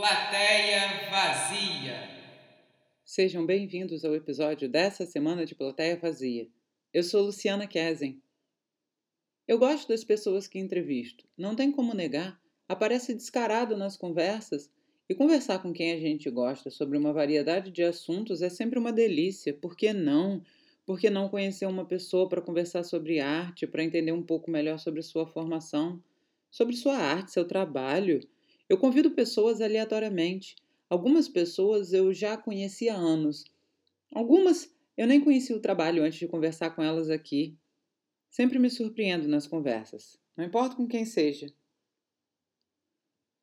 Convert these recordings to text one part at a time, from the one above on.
Plateia Vazia. Sejam bem-vindos ao episódio dessa semana de Plateia Vazia. Eu sou Luciana Kesen. Eu gosto das pessoas que entrevisto, não tem como negar, aparece descarado nas conversas e conversar com quem a gente gosta sobre uma variedade de assuntos é sempre uma delícia. Por que não? Por que não conhecer uma pessoa para conversar sobre arte, para entender um pouco melhor sobre sua formação, sobre sua arte, seu trabalho? Eu convido pessoas aleatoriamente. Algumas pessoas eu já conheci há anos. Algumas eu nem conheci o trabalho antes de conversar com elas aqui. Sempre me surpreendo nas conversas, não importa com quem seja.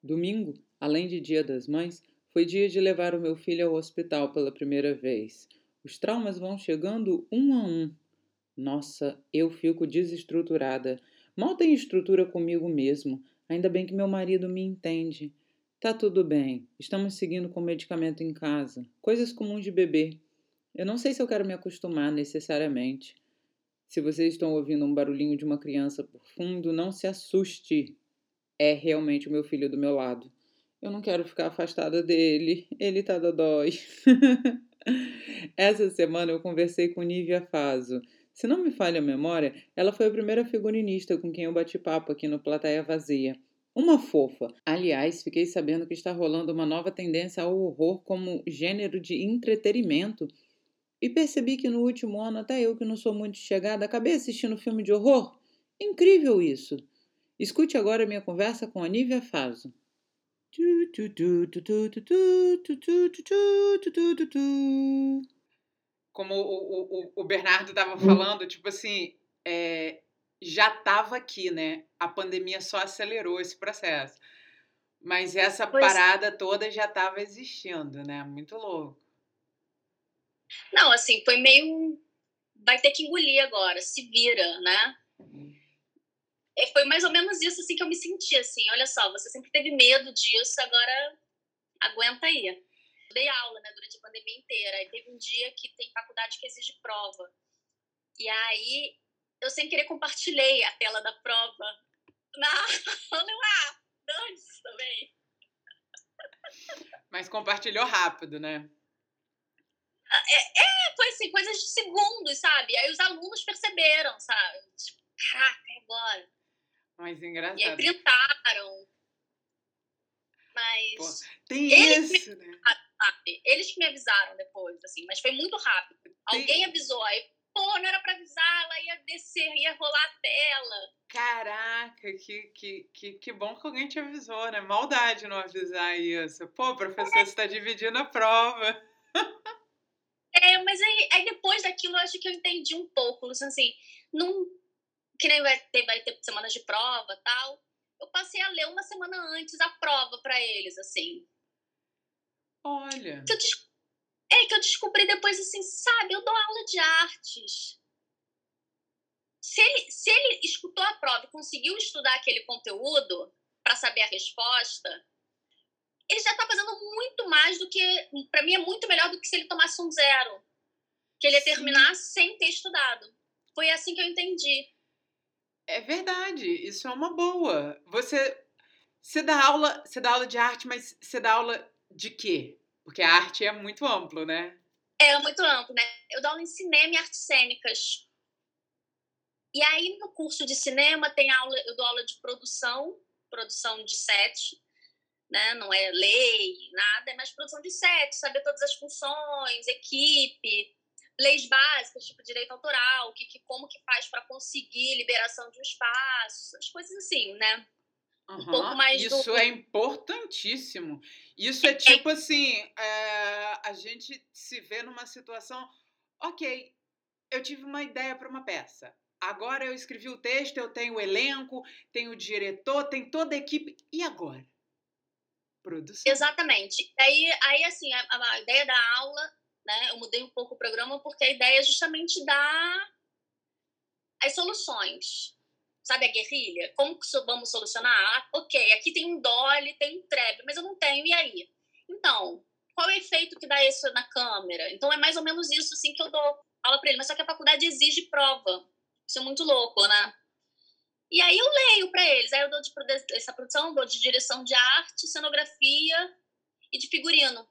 Domingo, além de Dia das Mães, foi dia de levar o meu filho ao hospital pela primeira vez. Os traumas vão chegando um a um. Nossa, eu fico desestruturada. Mal tenho estrutura comigo mesmo. Ainda bem que meu marido me entende. Tá tudo bem. Estamos seguindo com medicamento em casa. Coisas comuns de bebê. Eu não sei se eu quero me acostumar necessariamente. Se vocês estão ouvindo um barulhinho de uma criança por fundo, não se assuste. É realmente o meu filho do meu lado. Eu não quero ficar afastada dele. Ele tá dodói. Essa semana eu conversei com Nívia Faso. Se não me falha a memória, ela foi a primeira figurinista com quem eu bati papo aqui no Plateia Vazia. Uma fofa. Aliás, fiquei sabendo que está rolando uma nova tendência ao horror como gênero de entretenimento. E percebi que no último ano, até eu que não sou muito chegada, acabei assistindo filme de horror. Incrível isso! Escute agora minha conversa com a Nívia Faso. Como o, o, o Bernardo estava hum. falando, tipo assim, é, já estava aqui, né? A pandemia só acelerou esse processo. Mas essa pois... parada toda já estava existindo, né? Muito louco. Não, assim, foi meio. Vai ter que engolir agora, se vira, né? Uhum. Foi mais ou menos isso assim que eu me senti, assim. Olha só, você sempre teve medo disso, agora aguenta aí dei aula, né, durante a pandemia inteira. E teve um dia que tem faculdade que exige prova. E aí, eu sem querer compartilhei a tela da prova na aula. Ah, dane-se também. Mas compartilhou rápido, né? É, é, foi assim, coisas de segundos, sabe? Aí os alunos perceberam, sabe? Tipo, caraca, agora. Mas engraçado. E aí printaram. Mas. Pô, tem isso, né? Sabe? Eles que me avisaram depois, assim, mas foi muito rápido. Alguém avisou, aí, pô, não era pra avisar, ela ia descer, ia rolar a tela. Caraca, que, que, que, que bom que alguém te avisou, né? Maldade não avisar isso. Pô, professor, você tá dividindo a prova. É, mas aí, aí depois daquilo eu acho que eu entendi um pouco, assim, não, que nem vai ter, vai ter semanas de prova tal. Eu passei a ler uma semana antes a prova para eles, assim. Olha. Que eu, é, que eu descobri depois assim, sabe, eu dou aula de artes. Se ele, se ele escutou a prova e conseguiu estudar aquele conteúdo para saber a resposta, ele já está fazendo muito mais do que. Para mim, é muito melhor do que se ele tomasse um zero. Que ele ia terminar Sim. sem ter estudado. Foi assim que eu entendi. É verdade, isso é uma boa. Você, você dá aula, você dá aula de arte, mas você dá aula de quê? Porque a arte é muito amplo, né? É muito amplo, né? Eu dou aula em cinema e artes cênicas. E aí, no curso de cinema, tem aula, eu dou aula de produção, produção de set, né? Não é lei, nada, é mais produção de set, saber todas as funções, equipe, leis básicas, tipo direito autoral, que, que como que faz para conseguir liberação de um espaço, as coisas assim, né? Uhum, um pouco mais Isso do... é importantíssimo. Isso é, é tipo assim, é, a gente se vê numa situação, ok, eu tive uma ideia para uma peça. Agora eu escrevi o texto, eu tenho o elenco, tenho o diretor, tem toda a equipe. E agora? Produção. Exatamente. Aí, aí assim, a, a ideia da aula, né? Eu mudei um pouco o programa porque a ideia é justamente dar as soluções sabe a guerrilha? Como que vamos solucionar? Ah, ok, aqui tem um dolly, tem um trap, mas eu não tenho, e aí? Então, qual é o efeito que dá isso na câmera? Então é mais ou menos isso assim que eu dou aula para ele, mas só que a faculdade exige prova. Isso é muito louco, né? E aí eu leio para eles, aí eu dou de essa produção, dou de direção de arte, cenografia e de figurino.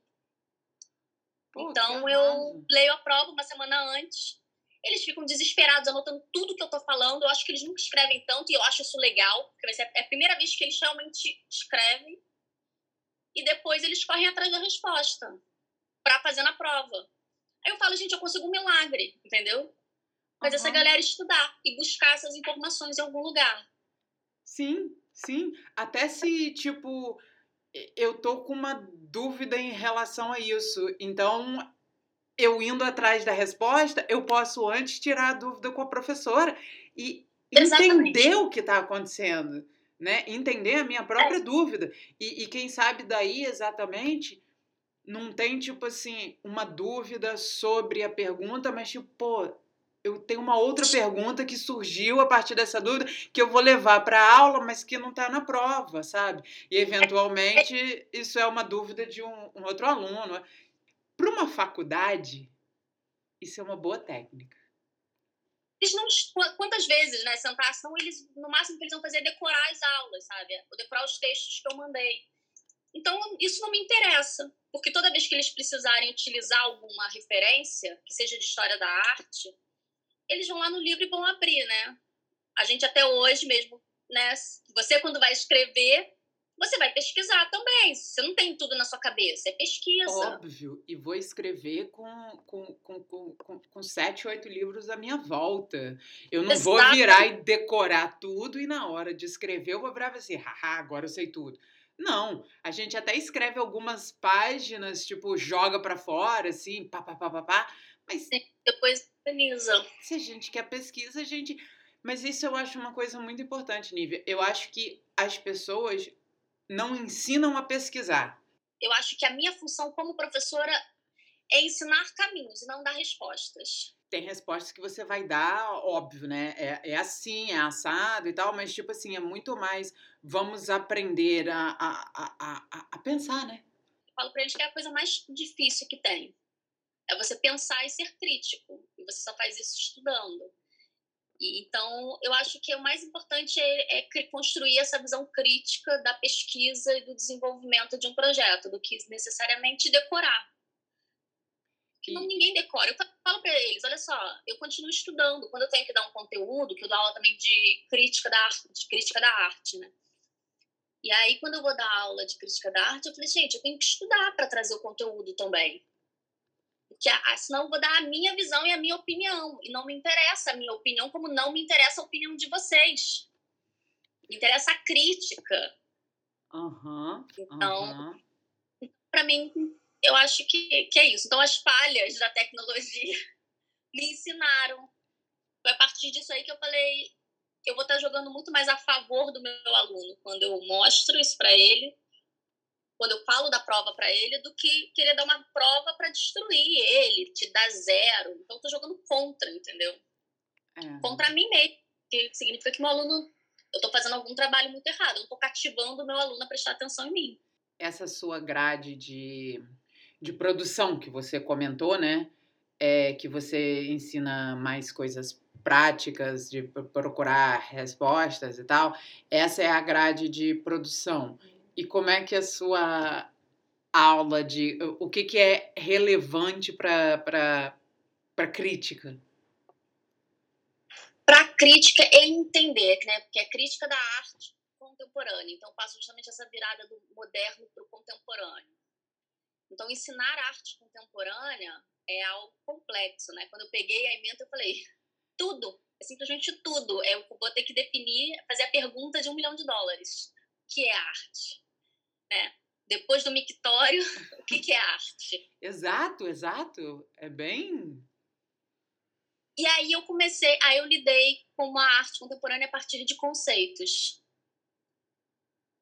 Pô, então eu leio a prova uma semana antes. Eles ficam desesperados anotando tudo que eu tô falando. Eu acho que eles nunca escrevem tanto e eu acho isso legal, porque é a primeira vez que eles realmente escrevem. E depois eles correm atrás da resposta para fazer na prova. Aí eu falo, gente, eu consigo um milagre, entendeu? Fazer uhum. essa galera estudar e buscar essas informações em algum lugar. Sim, sim. Até se, tipo, eu tô com uma dúvida em relação a isso. Então, eu indo atrás da resposta, eu posso antes tirar a dúvida com a professora e Exatamente. entender o que está acontecendo, né? Entender a minha própria é. dúvida. E, e quem sabe daí exatamente não tem, tipo assim, uma dúvida sobre a pergunta, mas tipo, pô, eu tenho uma outra pergunta que surgiu a partir dessa dúvida que eu vou levar para a aula, mas que não está na prova, sabe? E eventualmente isso é uma dúvida de um, um outro aluno. Para uma faculdade, isso é uma boa técnica. Eles não, quantas vezes, né, sentação, eles, no máximo que eles vão fazer é decorar as aulas, sabe? Ou decorar os textos que eu mandei. Então, isso não me interessa, porque toda vez que eles precisarem utilizar alguma referência, que seja de história da arte, eles vão lá no livro e vão abrir, né? A gente até hoje mesmo, né? Você quando vai escrever, você vai pesquisar também. Você não tem tudo na sua cabeça, é pesquisa. Óbvio, e vou escrever com, com, com, com, com sete, oito livros à minha volta. Eu não Exato. vou virar e decorar tudo e na hora de escrever eu vou virar assim, haha, agora eu sei tudo. Não, a gente até escreve algumas páginas, tipo, joga para fora, assim, pá, pá, pá, pá, pá, mas... Depois organiza. Se a gente quer pesquisa, a gente... Mas isso eu acho uma coisa muito importante, Nívia. Eu acho que as pessoas não ensinam a pesquisar. Eu acho que a minha função como professora é ensinar caminhos e não dar respostas. Tem respostas que você vai dar, óbvio, né? É, é assim, é assado e tal, mas, tipo assim, é muito mais vamos aprender a, a, a, a, pensar, né? Eu falo para eles que é a coisa mais difícil que tem. É você pensar e ser crítico. E você só faz isso estudando. E, então, eu acho que o mais importante é, é, construir essa visão crítica da pesquisa e do desenvolvimento de um projeto, do que necessariamente decorar. Que não ninguém decora. Eu falo para eles, olha só, eu continuo estudando. Quando eu tenho que dar um conteúdo, que eu dou aula também de crítica da arte, de crítica da arte, né? E aí, quando eu vou dar aula de crítica da arte, eu falei, gente, eu tenho que estudar para trazer o conteúdo também. Porque senão eu vou dar a minha visão e a minha opinião. E não me interessa a minha opinião, como não me interessa a opinião de vocês. Me interessa a crítica. Uhum, então, uhum. para mim, eu acho que, que é isso. Então, as falhas da tecnologia me ensinaram. Foi a partir disso aí que eu falei, eu vou estar jogando muito mais a favor do meu aluno quando eu mostro isso para ele, quando eu falo da prova para ele, do que querer dar uma prova para destruir ele, te dar zero. Então, eu tô jogando contra, entendeu? É. Contra mim mesmo. Que significa que meu aluno, eu estou fazendo algum trabalho muito errado. Eu não estou cativando o meu aluno a prestar atenção em mim. Essa sua grade de, de produção que você comentou, né? É que você ensina mais coisas práticas de procurar respostas e tal, essa é a grade de produção. E como é que a sua aula de o que, que é relevante para crítica? Para crítica é entender, né? Porque é crítica da arte contemporânea. Então, passo justamente essa virada do moderno para o contemporâneo. Então, ensinar arte contemporânea é algo complexo, né? Quando eu peguei a emenda, eu falei, tudo, é simplesmente tudo. Eu vou ter que definir, fazer a pergunta de um milhão de dólares. O que é arte? Né? Depois do mictório, o que, que é arte? Exato, exato. É bem. E aí eu comecei, aí eu lidei com a arte contemporânea a partir de conceitos.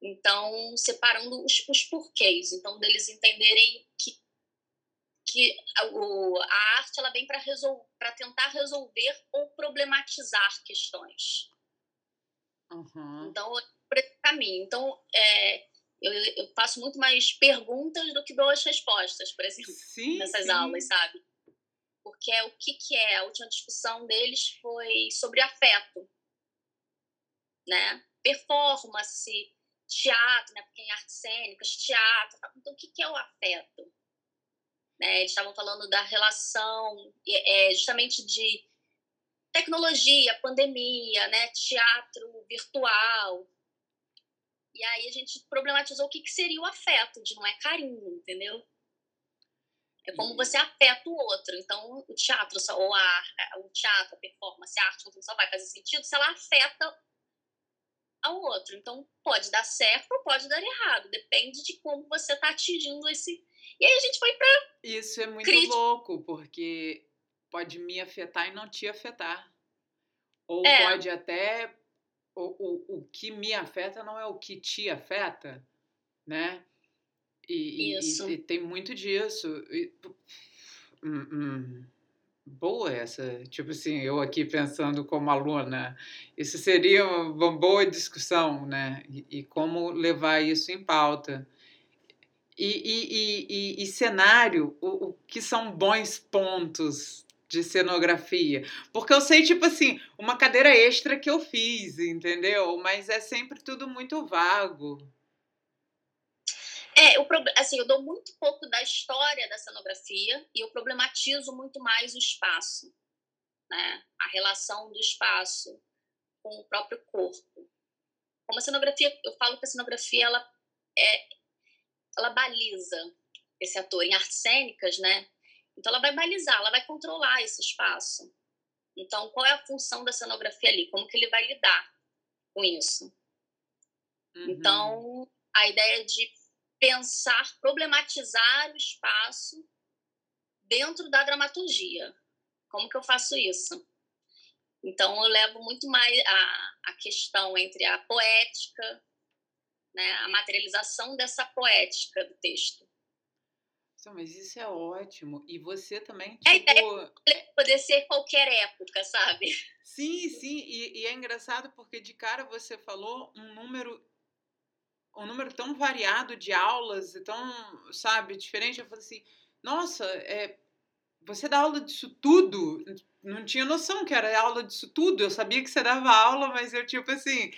Então, separando os, os porquês. Então, deles entenderem que que o, a arte ela vem para tentar resolver ou problematizar questões. Uhum. Então, por esse caminho. Então, é, eu, eu faço muito mais perguntas do que dou as respostas, por exemplo, sim, nessas sim. aulas, sabe? Porque é o que, que é? A última discussão deles foi sobre afeto, né? Performance, teatro, né? Porque em artes cênicas, teatro. Então, o que, que é o afeto? Né? Eles estavam falando da relação, é, justamente de tecnologia, pandemia, né? Teatro virtual. E aí a gente problematizou o que, que seria o afeto, de não é carinho, entendeu? É como você afeta o outro. Então, o teatro, ou a, o teatro, a performance, a arte, só vai fazer sentido se ela afeta ao outro. Então, pode dar certo ou pode dar errado. Depende de como você está atingindo esse. E aí a gente foi para. Isso é muito crítica. louco, porque pode me afetar e não te afetar. Ou é. pode até. O, o, o que me afeta não é o que te afeta, né? E, Isso. E, e tem muito disso. E, hum, hum. Boa essa. Tipo assim, eu aqui pensando como aluna, isso seria uma boa discussão, né? E, e como levar isso em pauta. E, e, cenário, o, o que são bons pontos de cenografia. Porque eu sei, tipo assim, uma cadeira extra que eu fiz, entendeu? Mas é sempre tudo muito vago. É, assim, eu dou muito pouco da história da cenografia e eu problematizo muito mais o espaço, né? A relação do espaço com o próprio corpo. Como a cenografia, eu falo que a cenografia ela é, ela baliza esse ator em artes cênicas, né? Então ela vai balizar, ela vai controlar esse espaço. Então qual é a função da cenografia ali? Como que ele vai lidar com isso? Uhum. Então a ideia de pensar, problematizar o espaço dentro da dramaturgia. Como que eu faço isso? Então, eu levo muito mais a, a questão entre a poética, né, a materialização dessa poética do texto. Mas isso é ótimo. E você também, tipo... É, é poder ser qualquer época, sabe? Sim, sim. E, e é engraçado porque de cara você falou um número um número tão variado de aulas e tão, sabe, diferente. Eu falei assim, nossa, é, você dá aula disso tudo? Não tinha noção que era aula disso tudo. Eu sabia que você dava aula, mas eu, tipo assim.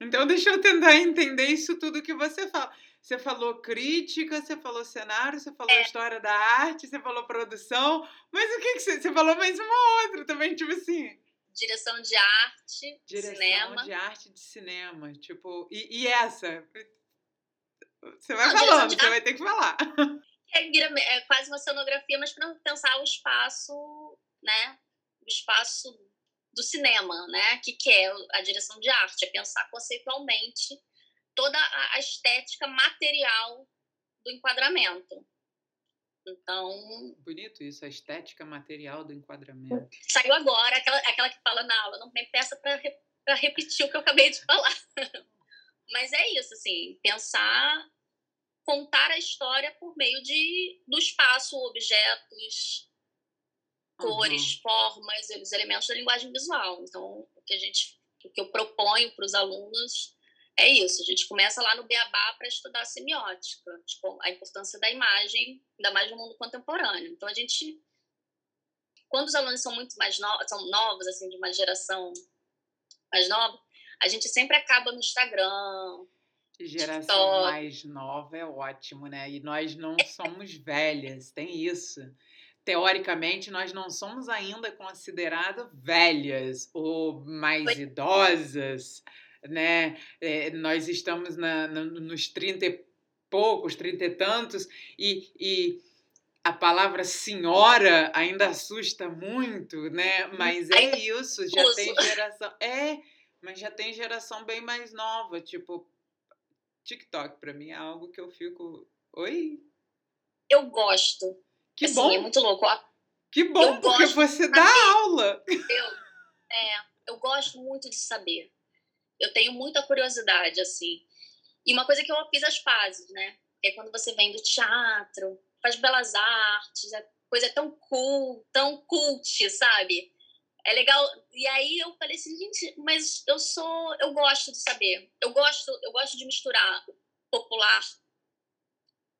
Então, deixa eu tentar entender isso tudo que você fala. Você falou crítica, você falou cenário, você falou é. história da arte, você falou produção, mas o que, que você. Você falou mais uma outra também, tipo assim direção de arte, direção cinema. de arte de cinema, tipo, e, e essa? Você vai Não, falando, você vai ter que falar. É, é quase uma cenografia, mas para pensar o espaço, né? O espaço do cinema, né? Que que é a direção de arte, é pensar conceitualmente toda a estética material do enquadramento. Então. Bonito isso, a estética material do enquadramento. Saiu agora, aquela, aquela que fala na aula, não me peça para repetir o que eu acabei de falar. Mas é isso, assim, pensar, contar a história por meio de, do espaço, objetos, cores, uhum. formas, os elementos da linguagem visual. Então, o que a gente, o que eu proponho para os alunos é isso. A gente começa lá no Beabá para estudar semiótica, tipo, a importância da imagem, ainda mais no mundo contemporâneo. Então a gente, quando os alunos são muito mais novos, são novos assim de uma geração mais nova, a gente sempre acaba no Instagram. Geração TikTok. mais nova é ótimo, né? E nós não somos velhas, tem isso teoricamente, nós não somos ainda consideradas velhas ou mais idosas né? É, nós estamos na, na, nos 30 e poucos, 30 e tantos, e, e a palavra senhora ainda assusta muito, né? Mas é isso, já tem geração. É, mas já tem geração bem mais nova, tipo, TikTok para mim é algo que eu fico. Oi? Eu gosto. Que assim, bom. É muito louco. Que bom, eu porque você dá aula. Eu, é, eu gosto muito de saber. Eu tenho muita curiosidade, assim. E uma coisa que eu fiz as pazes, né? É quando você vem do teatro, faz belas artes, a coisa é tão cool, tão cult, sabe? É legal. E aí eu falei assim, gente, mas eu sou, eu gosto de saber. Eu gosto, eu gosto de misturar o popular,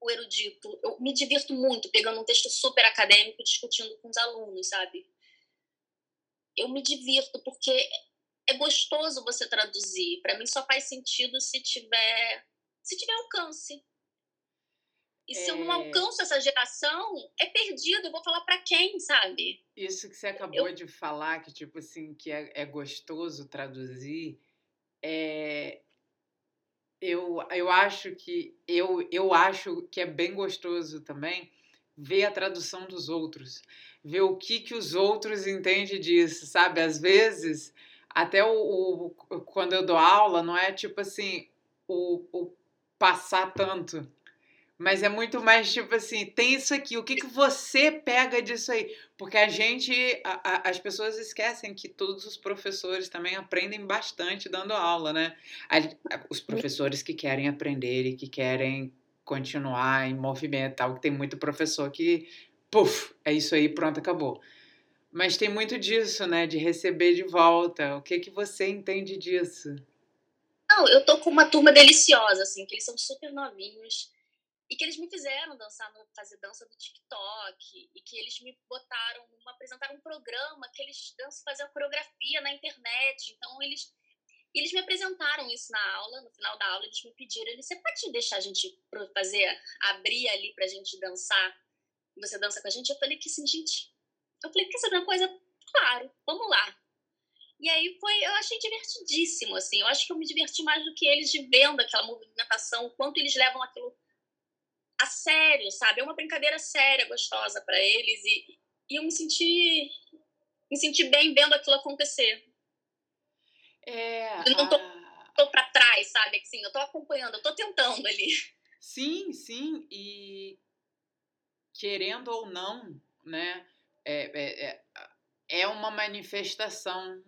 o erudito. Eu me divirto muito pegando um texto super acadêmico discutindo com os alunos, sabe? Eu me divirto porque é gostoso você traduzir. Para mim só faz sentido se tiver se tiver alcance. E se eu não é. alcanço essa geração, é perdido. Eu vou falar para quem, sabe? Isso que você acabou eu... de falar, que tipo assim, que é, é gostoso traduzir, é, eu, eu acho que eu, eu acho que é bem gostoso também ver a tradução dos outros, ver o que que os outros entendem disso, sabe? Às vezes, até o, o quando eu dou aula, não é tipo assim, o, o passar tanto, mas é muito mais tipo assim, tem isso aqui, o que, que você pega disso aí? Porque a gente, a, a, as pessoas esquecem que todos os professores também aprendem bastante dando aula, né? Os professores que querem aprender e que querem continuar em movimento, tal, que tem muito professor que, puf, é isso aí, pronto, acabou. Mas tem muito disso, né, de receber de volta. O que que você entende disso? Não, eu tô com uma turma deliciosa, assim, que eles são super novinhos e que eles me fizeram dançar, fazer dança do TikTok e que eles me botaram, apresentaram um programa que eles dançam, faziam coreografia na internet. Então eles eles me apresentaram isso na aula, no final da aula eles me pediram, eles, você pode deixar a gente fazer, abrir ali pra gente dançar? Você dança com a gente? Eu falei que sim, gente. Eu falei, quer saber uma coisa? Claro, vamos lá. E aí foi, eu achei divertidíssimo, assim. Eu acho que eu me diverti mais do que eles de vendo aquela movimentação, o quanto eles levam aquilo a sério, sabe? É uma brincadeira séria, gostosa para eles e, e eu me senti me senti bem vendo aquilo acontecer. É, eu não tô, a... tô para trás, sabe? Assim, eu tô acompanhando, eu tô tentando ali. Sim, sim, e querendo ou não, né? É, é, é, é uma manifestação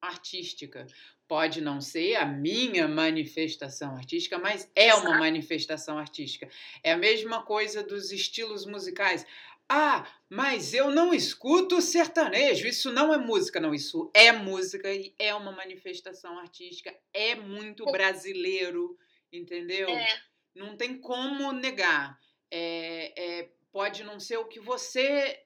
artística. Pode não ser a minha manifestação artística, mas é uma manifestação artística. É a mesma coisa dos estilos musicais. Ah, mas eu não escuto sertanejo. Isso não é música, não. Isso é música e é uma manifestação artística. É muito brasileiro, entendeu? É. Não tem como negar. É, é, pode não ser o que você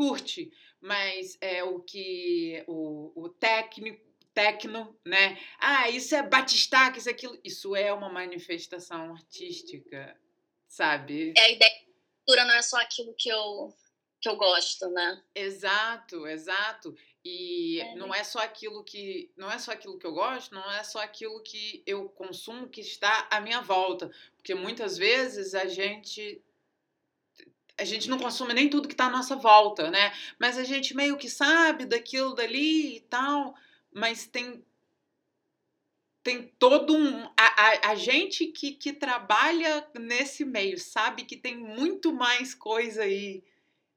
curte, mas é o que o, o técnico tecno, né? Ah, isso é batistaca, isso é aquilo. Isso é uma manifestação artística, sabe? É a ideia de cultura não é só aquilo que eu que eu gosto, né? Exato, exato. E é. não é só aquilo que não é só aquilo que eu gosto, não é só aquilo que eu consumo que está à minha volta, porque muitas vezes a gente a gente não consome nem tudo que está à nossa volta, né? Mas a gente meio que sabe daquilo dali e tal, mas tem tem todo um. A, a, a, gente que, que trabalha nesse meio sabe que tem muito mais coisa aí,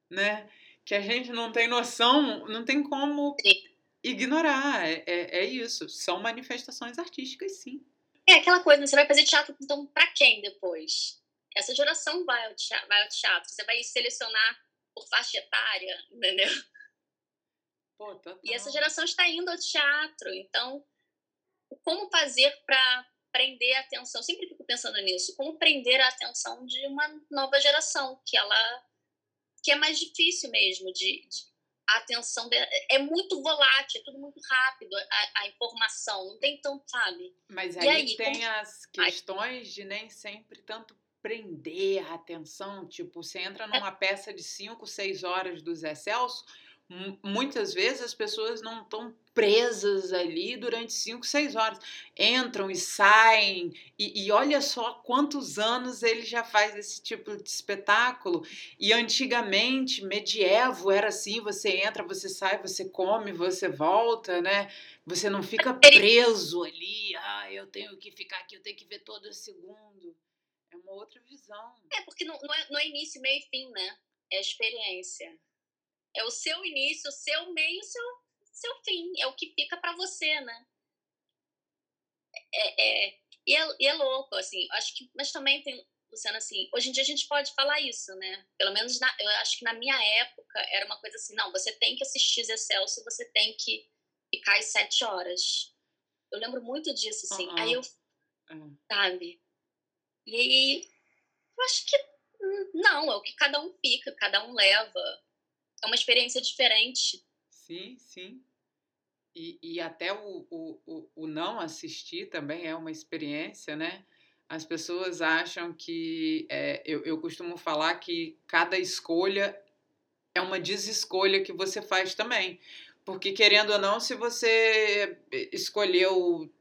né? Que a gente não tem noção, não tem como ignorar. É, é, é isso. São manifestações artísticas, sim. É aquela coisa, né? você vai fazer teatro, então, para quem depois? Essa geração vai ao, teatro, vai ao teatro. Você vai selecionar por faixa etária, entendeu? Pô, e essa geração está indo ao teatro. Então, como fazer para prender a atenção? Eu sempre fico pensando nisso. Como prender a atenção de uma nova geração, que ela que é mais difícil mesmo de, de a atenção é muito volátil, é tudo muito rápido, a, a informação, não tem tanto, sabe? Mas aí, aí tem como... as questões de nem sempre tanto prender a atenção. Tipo, você entra numa peça de 5, 6 horas do Zé Celso, muitas vezes as pessoas não estão presas ali durante 5, 6 horas. Entram e saem, e, e, olha só quantos anos ele já faz esse tipo de espetáculo. E antigamente, medievo, era assim: você entra, você sai, você come, você volta, né? Você não fica preso ali, ah, eu tenho que ficar aqui, eu tenho que ver todo segundo. É uma outra visão. É, porque não, não, é, não é início, meio e fim, né? É experiência. É o seu início, o seu meio, o seu, seu fim. É o que fica para você, né? É, é, e, é, e é louco, assim. Acho que, mas também tem, Luciana, assim, hoje em dia a gente pode falar isso, né? Pelo menos na, eu acho que na minha época era uma coisa assim, não, você tem que assistir Zé Celso, você tem que ficar às sete horas. Eu lembro muito disso, assim. Uhum. Aí eu, uhum. sabe? E aí, eu acho que não, é o que cada um fica, cada um leva. É uma experiência diferente. Sim, sim. E, e até o, o, o, não assistir também é uma experiência, né? As pessoas acham que. É, eu, eu costumo falar que cada escolha é uma desescolha que você faz também. Porque, querendo ou não, se você escolheu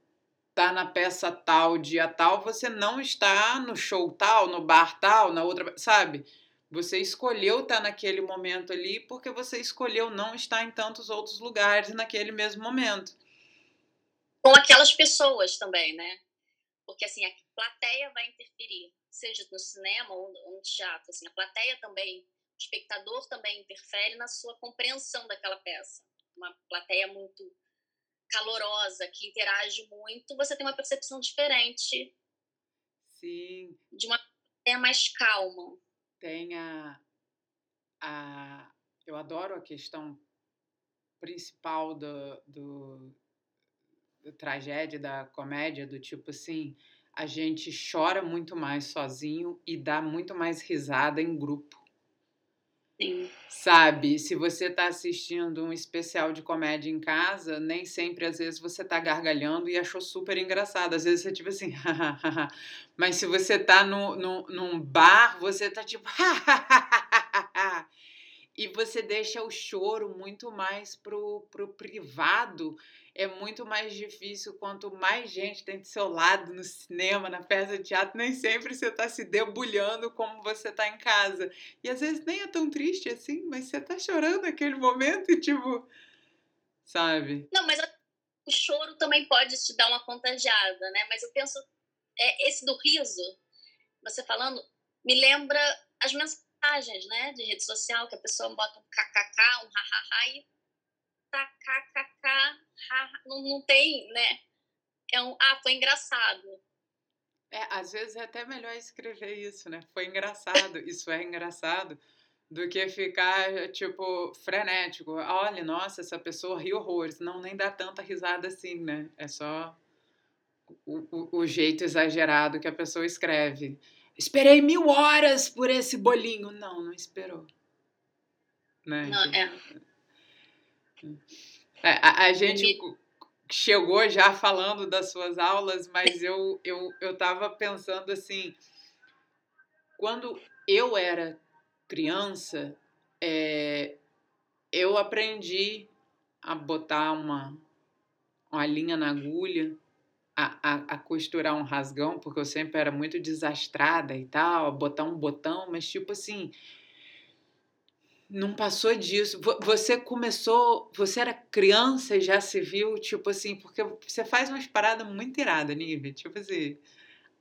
tá na peça tal, dia tal, você não está no show tal, no bar tal, na outra. Sabe? Você escolheu estar tá naquele momento ali porque você escolheu não estar em tantos outros lugares naquele mesmo momento. Com aquelas pessoas também, né? Porque assim, a plateia vai interferir, seja no cinema ou no teatro. Assim, a plateia também, o espectador também interfere na sua compreensão daquela peça. Uma plateia muito calorosa, que interage muito, você tem uma percepção diferente. Sim. De uma plateia mais calma tem a, a. Eu adoro a questão principal do, do, do tragédia, da comédia, do tipo assim, a gente chora muito mais sozinho e dá muito mais risada em grupo. Sabe, se você está assistindo um especial de comédia em casa, nem sempre, às vezes, você está gargalhando e achou super engraçado. Às vezes você, tipo assim, mas se você está no, no, num bar, você está tipo, e você deixa o choro muito mais pro, pro privado é muito mais difícil quanto mais gente tem do seu lado no cinema, na peça de teatro, nem sempre você está se debulhando como você está em casa. E às vezes nem é tão triste assim, mas você está chorando naquele momento e tipo, sabe? Não, mas o choro também pode te dar uma contagiada, né? Mas eu penso, é, esse do riso, você falando, me lembra as mensagens, né, de rede social, que a pessoa bota um kkk, um hahaha e tá kkk, não, não tem, né? É um, ah, foi engraçado. É, às vezes é até melhor escrever isso, né? Foi engraçado, isso é engraçado, do que ficar, tipo, frenético. Olha, nossa, essa pessoa riu horrores. Não, nem dá tanta risada assim, né? É só o, o, o jeito exagerado que a pessoa escreve. Esperei mil horas por esse bolinho. Não, não esperou. Né? Não, é. É, a, a, gente chegou já falando das suas aulas, mas eu eu eu estava pensando assim, quando eu era criança, é, eu aprendi a botar uma uma linha na agulha, a, a, a, costurar um rasgão, porque eu sempre era muito desastrada e tal, a botar um botão, mas tipo assim, não passou disso. Você começou, você era criança e já se viu, tipo assim, porque você faz umas paradas muito iradas, Nive. Tipo assim,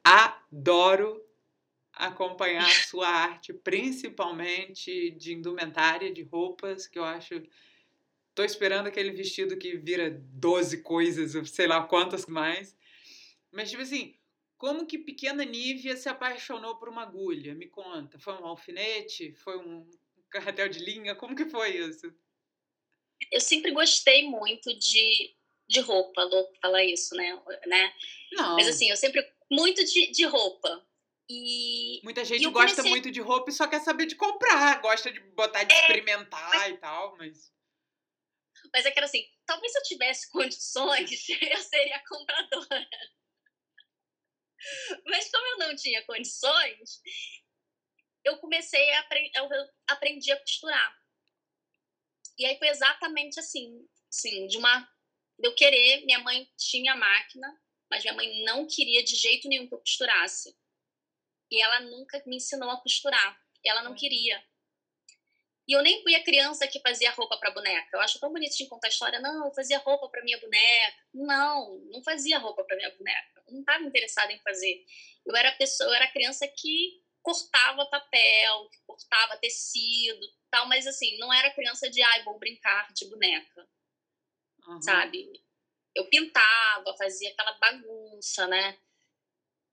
adoro acompanhar a sua arte, principalmente de indumentária, de roupas, que eu acho. Tô esperando aquele vestido que vira 12 coisas, sei lá quantas mais. Mas, tipo assim, como que pequena Nívia se apaixonou por uma agulha? Me conta. Foi um alfinete? Foi um carretel de linha? Como que foi isso? Eu sempre gostei muito de, de roupa, louco falar isso, né? né? Não. Mas assim, eu sempre muito de, de roupa. E, Muita gente e gosta comecei... muito de roupa e só quer saber de comprar, gosta de botar, de é, experimentar mas... e tal, mas. Mas é que era assim, talvez se eu tivesse condições, eu seria compradora. Mas como eu não tinha condições, eu comecei a eu aprendi a costurar. E aí foi exatamente assim, assim, de uma de eu querer, minha mãe tinha máquina, mas minha mãe não queria de jeito nenhum que eu costurasse. E ela nunca me ensinou a costurar. Ela não queria. E eu nem fui a criança que fazia roupa para boneca. Eu acho tão bonitinho contar a história. Não, eu fazia roupa para minha boneca. Não, não fazia roupa para minha boneca. Eu não estava interessada em fazer. Eu era pessoa, eu era criança que cortava papel, cortava tecido, tal, mas assim, não era criança de, ai, vou brincar de boneca, uhum. sabe? Eu pintava, fazia aquela bagunça, né?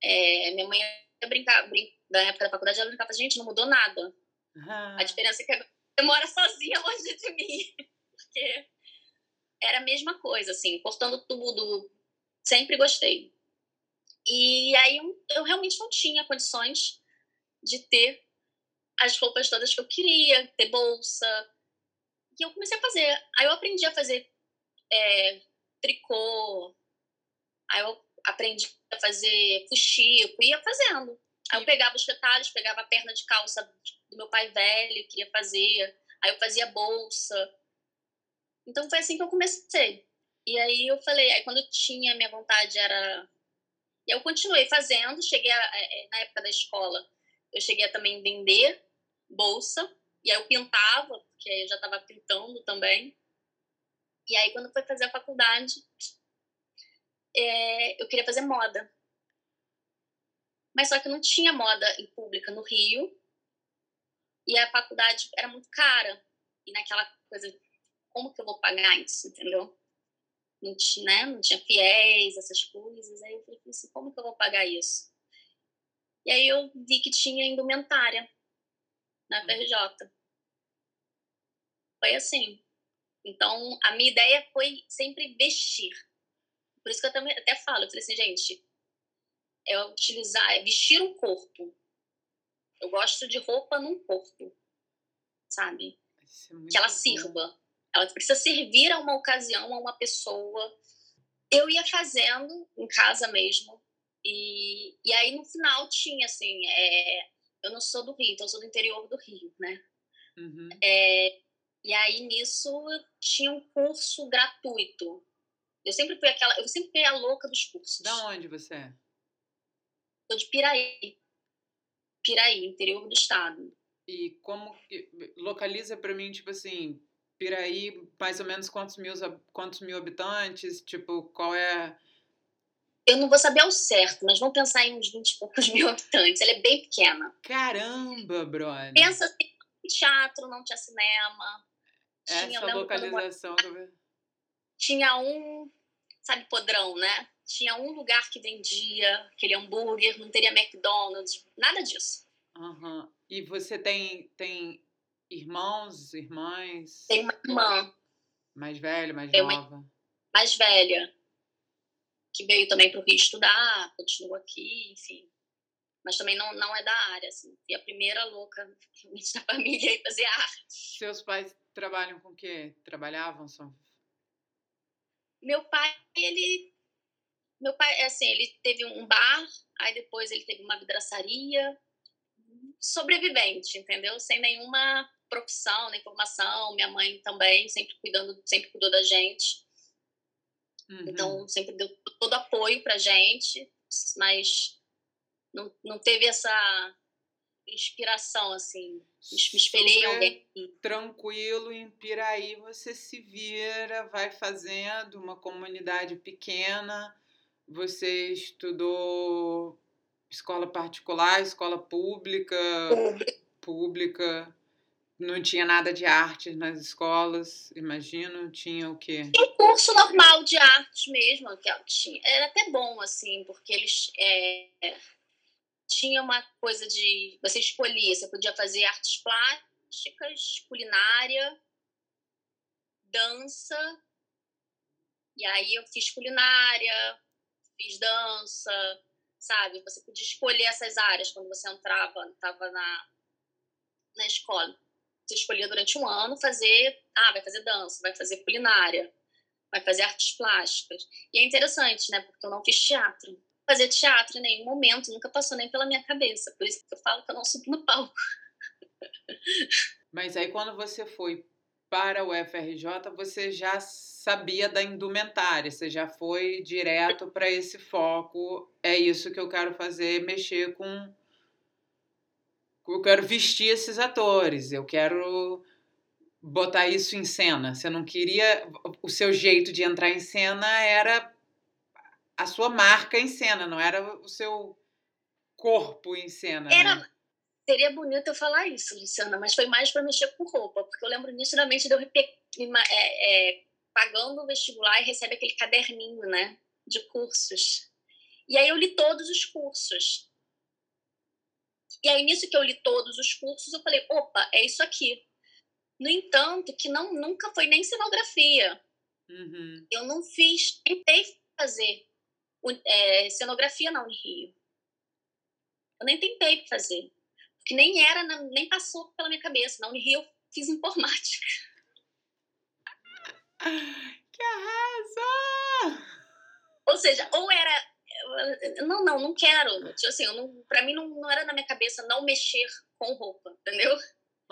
É, minha mãe ia brincar, brin na época da faculdade, ela brincava, gente, não mudou nada. Uhum. A diferença é que eu moro sozinha longe de mim, porque era a mesma coisa, assim, cortando tudo, sempre gostei. E aí eu realmente não tinha condições de ter as roupas todas que eu queria, ter bolsa. E eu comecei a fazer. Aí eu aprendi a fazer é, tricô. Aí eu aprendi a fazer fuxico, ia fazendo. Aí eu pegava os retalhos, pegava a perna de calça do meu pai velho, queria fazer. Aí eu fazia bolsa. Então foi assim que eu comecei. E aí eu falei, aí quando eu tinha, minha vontade era. E eu continuei fazendo, cheguei a, é, na época da escola, eu cheguei a também vender bolsa, e aí eu pintava, porque eu já estava pintando também. E aí quando foi fazer a faculdade, é, eu queria fazer moda. Mas só que não tinha moda em pública no Rio, e a faculdade era muito cara. E naquela coisa, como que eu vou pagar isso, entendeu? Não tinha, né? não tinha fiéis, essas coisas. Aí eu falei assim, como que eu vou pagar isso? E aí eu vi que tinha indumentária na FRJ. Foi assim. Então, a minha ideia foi sempre vestir. Por isso que eu também até falo, eu falei assim, gente, é utilizar, é vestir o corpo. Eu gosto de roupa num corpo, sabe? É que ela bom. sirva. Ela precisa servir a uma ocasião, a uma pessoa. Eu ia fazendo em casa mesmo. E, e aí no final tinha assim, é, eu não sou do Rio, então eu sou do interior do Rio, né? Uhum. É, e aí nisso tinha um curso gratuito. Eu sempre fui aquela, eu sempre fui a louca dos cursos. Da onde você é? Sou de Piraí. Piraí, interior do estado. E como localiza para mim, tipo assim, Piraí, mais ou menos quantos mil, quantos mil habitantes? Tipo, qual é. Eu não vou saber ao certo, mas vamos pensar em uns 20 e poucos mil habitantes. Ela é bem pequena. Caramba, brother! Pensa assim, teatro, não tinha cinema. Essa tinha, localização. Eu... Tinha um, sabe, podrão, né? Tinha um lugar que vendia aquele hambúrguer, não teria McDonald's, nada disso. Uhum. E você tem, tem irmãos, irmãs? Tem uma irmã. Mais velha, mais tem nova? Mais velha. Que veio também para o Rio estudar, continua aqui, enfim. Mas também não, não é da área, assim. E a primeira louca da família aí fazer arte. Seus pais trabalham com o quê? Trabalhavam? São... Meu pai, ele meu pai, assim, ele teve um bar, aí depois ele teve uma vidraçaria, sobrevivente, entendeu? Sem nenhuma profissão, nem formação. Minha mãe também, sempre cuidando, sempre cuidou da gente. Uhum. Então, sempre deu todo apoio pra gente, mas não, não teve essa inspiração, assim. Me espelhei em alguém. Tranquilo, em Piraí você se vira, vai fazendo uma comunidade pequena você estudou escola particular, escola pública, pública. Não tinha nada de arte nas escolas, imagino. Tinha o quê? Um curso normal de arte mesmo. Que tinha. Era até bom, assim, porque eles. É, tinha uma coisa de. Você escolhia, você podia fazer artes plásticas, culinária, dança. E aí eu fiz culinária, fiz dança, sabe? Você podia escolher essas áreas quando você entrava, estava na, na escola. Você escolhia durante um ano fazer, ah, vai fazer dança, vai fazer culinária, vai fazer artes plásticas. E é interessante, né? Porque eu não fiz teatro. Fazer teatro em nenhum momento nunca passou nem pela minha cabeça. Por isso que eu falo que eu não subo no palco. Mas aí quando você foi para o FRJ, você já sabia da indumentária, você já foi direto para esse foco. É isso que eu quero fazer, mexer com. Eu quero vestir esses atores, eu quero botar isso em cena. Você não queria. O seu jeito de entrar em cena era a sua marca em cena, não era o seu corpo em cena. Era. Né? Seria bonito eu falar isso, Luciana, mas foi mais para mexer com roupa, porque eu lembro nitidamente de eu é, é, pagando o vestibular e recebe aquele caderninho, né, de cursos. E aí eu li todos os cursos. E aí nisso que eu li todos os cursos, eu falei, opa, é isso aqui. No entanto, que não nunca foi nem cenografia. Uhum. Eu não fiz, tentei fazer é, cenografia na Unirio. Eu nem tentei fazer que nem era, nem passou pela minha cabeça. Na Unirio eu fiz informática. Que arraso! seja, ou era. Não, não, não quero. Tipo assim, não, pra mim não, não era na minha cabeça não mexer com roupa, entendeu?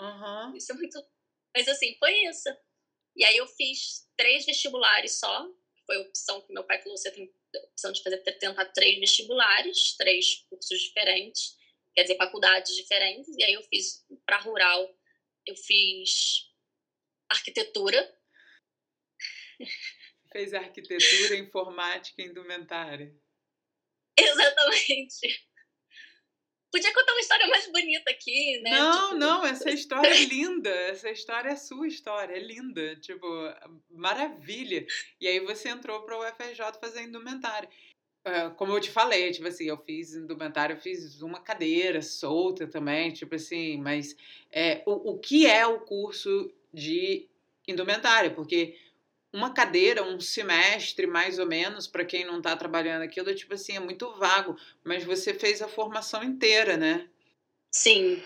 Uhum. Isso é muito. Mas assim, foi isso. E aí eu fiz três vestibulares só. Foi a opção que meu pai falou: você tem a opção de fazer, tentar três vestibulares, três cursos diferentes, quer dizer, faculdades diferentes. E aí eu fiz para rural, eu fiz arquitetura. Fez arquitetura, informática e indumentária. Exatamente. Podia contar uma história mais bonita aqui, né? Não, tipo... não, essa história é linda. Essa história é sua história, é linda. Tipo, maravilha. E aí você entrou para o UFRJ fazer indumentária. Uh, como eu te falei, tipo assim, eu fiz indumentária, eu fiz uma cadeira solta também, tipo assim, mas é, o, o que é o curso de indumentária? Porque uma cadeira, um semestre mais ou menos, para quem não está trabalhando aquilo, tipo assim, é muito vago, mas você fez a formação inteira, né? Sim.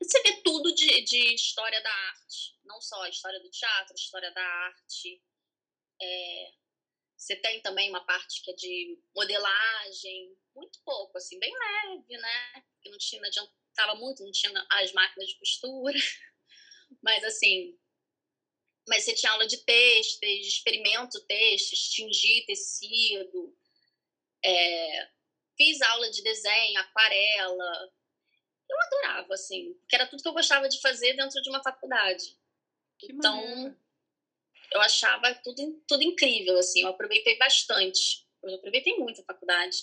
Você vê tudo de, de história da arte, não só a história do teatro, a história da arte. É, você tem também uma parte que é de modelagem, muito pouco, assim, bem leve, né? Que não tinha, não adiantava muito, não tinha as máquinas de costura. Mas, assim, mas você tinha aula de textos, experimento textos, tingir tecido, é, fiz aula de desenho, aquarela. Eu adorava, assim, porque era tudo que eu gostava de fazer dentro de uma faculdade. Que então, maneiro. eu achava tudo, tudo incrível, assim, eu aproveitei bastante. Eu aproveitei muito a faculdade.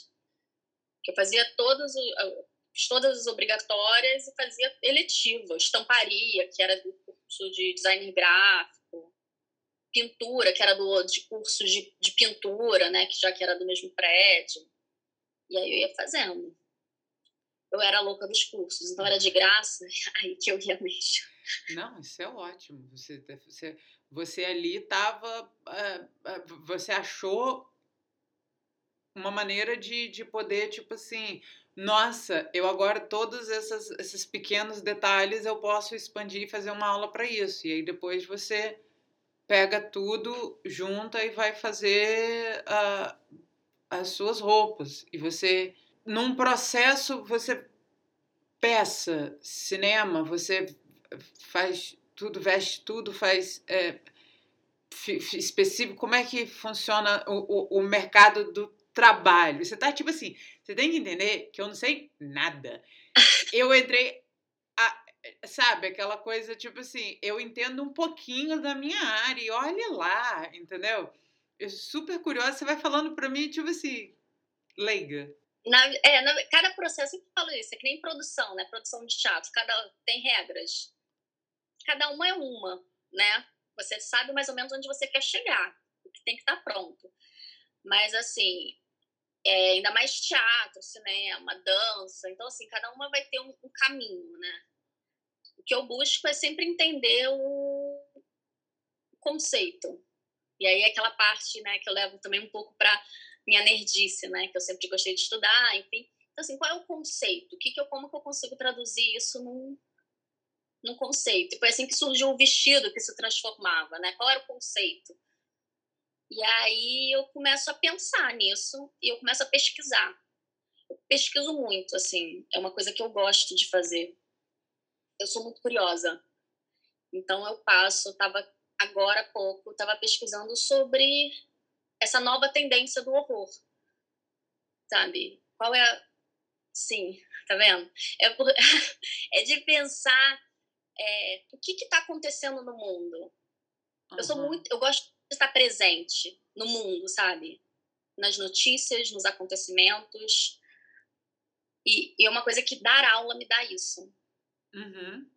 Eu fazia todas, todas as obrigatórias e fazia eletiva, estamparia, que era do curso de design gráfico pintura, que era do, de cursos de, de pintura, né, que já que era do mesmo prédio. E aí eu ia fazendo. Eu era louca dos cursos, então era de graça, aí que eu ia mesmo. Não, isso é ótimo. Você, você, você ali estava. Uh, você achou uma maneira de, de poder, tipo assim, nossa, eu agora todos essas, esses pequenos detalhes eu posso expandir e fazer uma aula para isso. E aí depois você pega tudo, junta e vai fazer a, as suas roupas. E você, num processo, você peça, cinema, você faz tudo, veste tudo, faz é, específico. Como é que funciona o, o, o mercado do trabalho? Você tá tipo assim, você tem que entender que eu não sei nada. Eu entrei sabe, aquela coisa tipo assim, eu entendo um pouquinho da minha área e olhe lá, entendeu? Eu super curiosa, você vai falando para mim, tipo assim, leiga. Na, é, na, cada processo, eu sempre falo isso, é que nem produção, né? Produção de teatro, cada tem regras. Cada uma é uma, né? Você sabe mais ou menos onde você quer chegar, o que tem que estar tá pronto. Mas, assim, é, ainda mais teatro, cinema, dança, então, assim, cada uma vai ter um, um caminho, né? o que eu busco é sempre entender o conceito. E aí aquela parte, né, que eu levo também um pouco para minha nerdice, né, que eu sempre gostei de estudar, enfim. Então assim, qual é o conceito? O que que eu como que eu consigo traduzir isso num num conceito? E foi assim que surgiu o vestido que se transformava, né? Qual era o conceito? E aí eu começo a pensar nisso e eu começo a pesquisar. Eu pesquiso muito, assim, é uma coisa que eu gosto de fazer eu sou muito curiosa. Então eu passo, estava agora há pouco, estava pesquisando sobre essa nova tendência do horror. Sabe? Qual é a... Sim, tá vendo? É, por... é de pensar é, o que está acontecendo no mundo. Uhum. Eu sou muito, eu gosto estar presente no mundo, sabe? Nas notícias, nos acontecimentos. E, e é uma coisa que dar aula me dá isso. Uhum.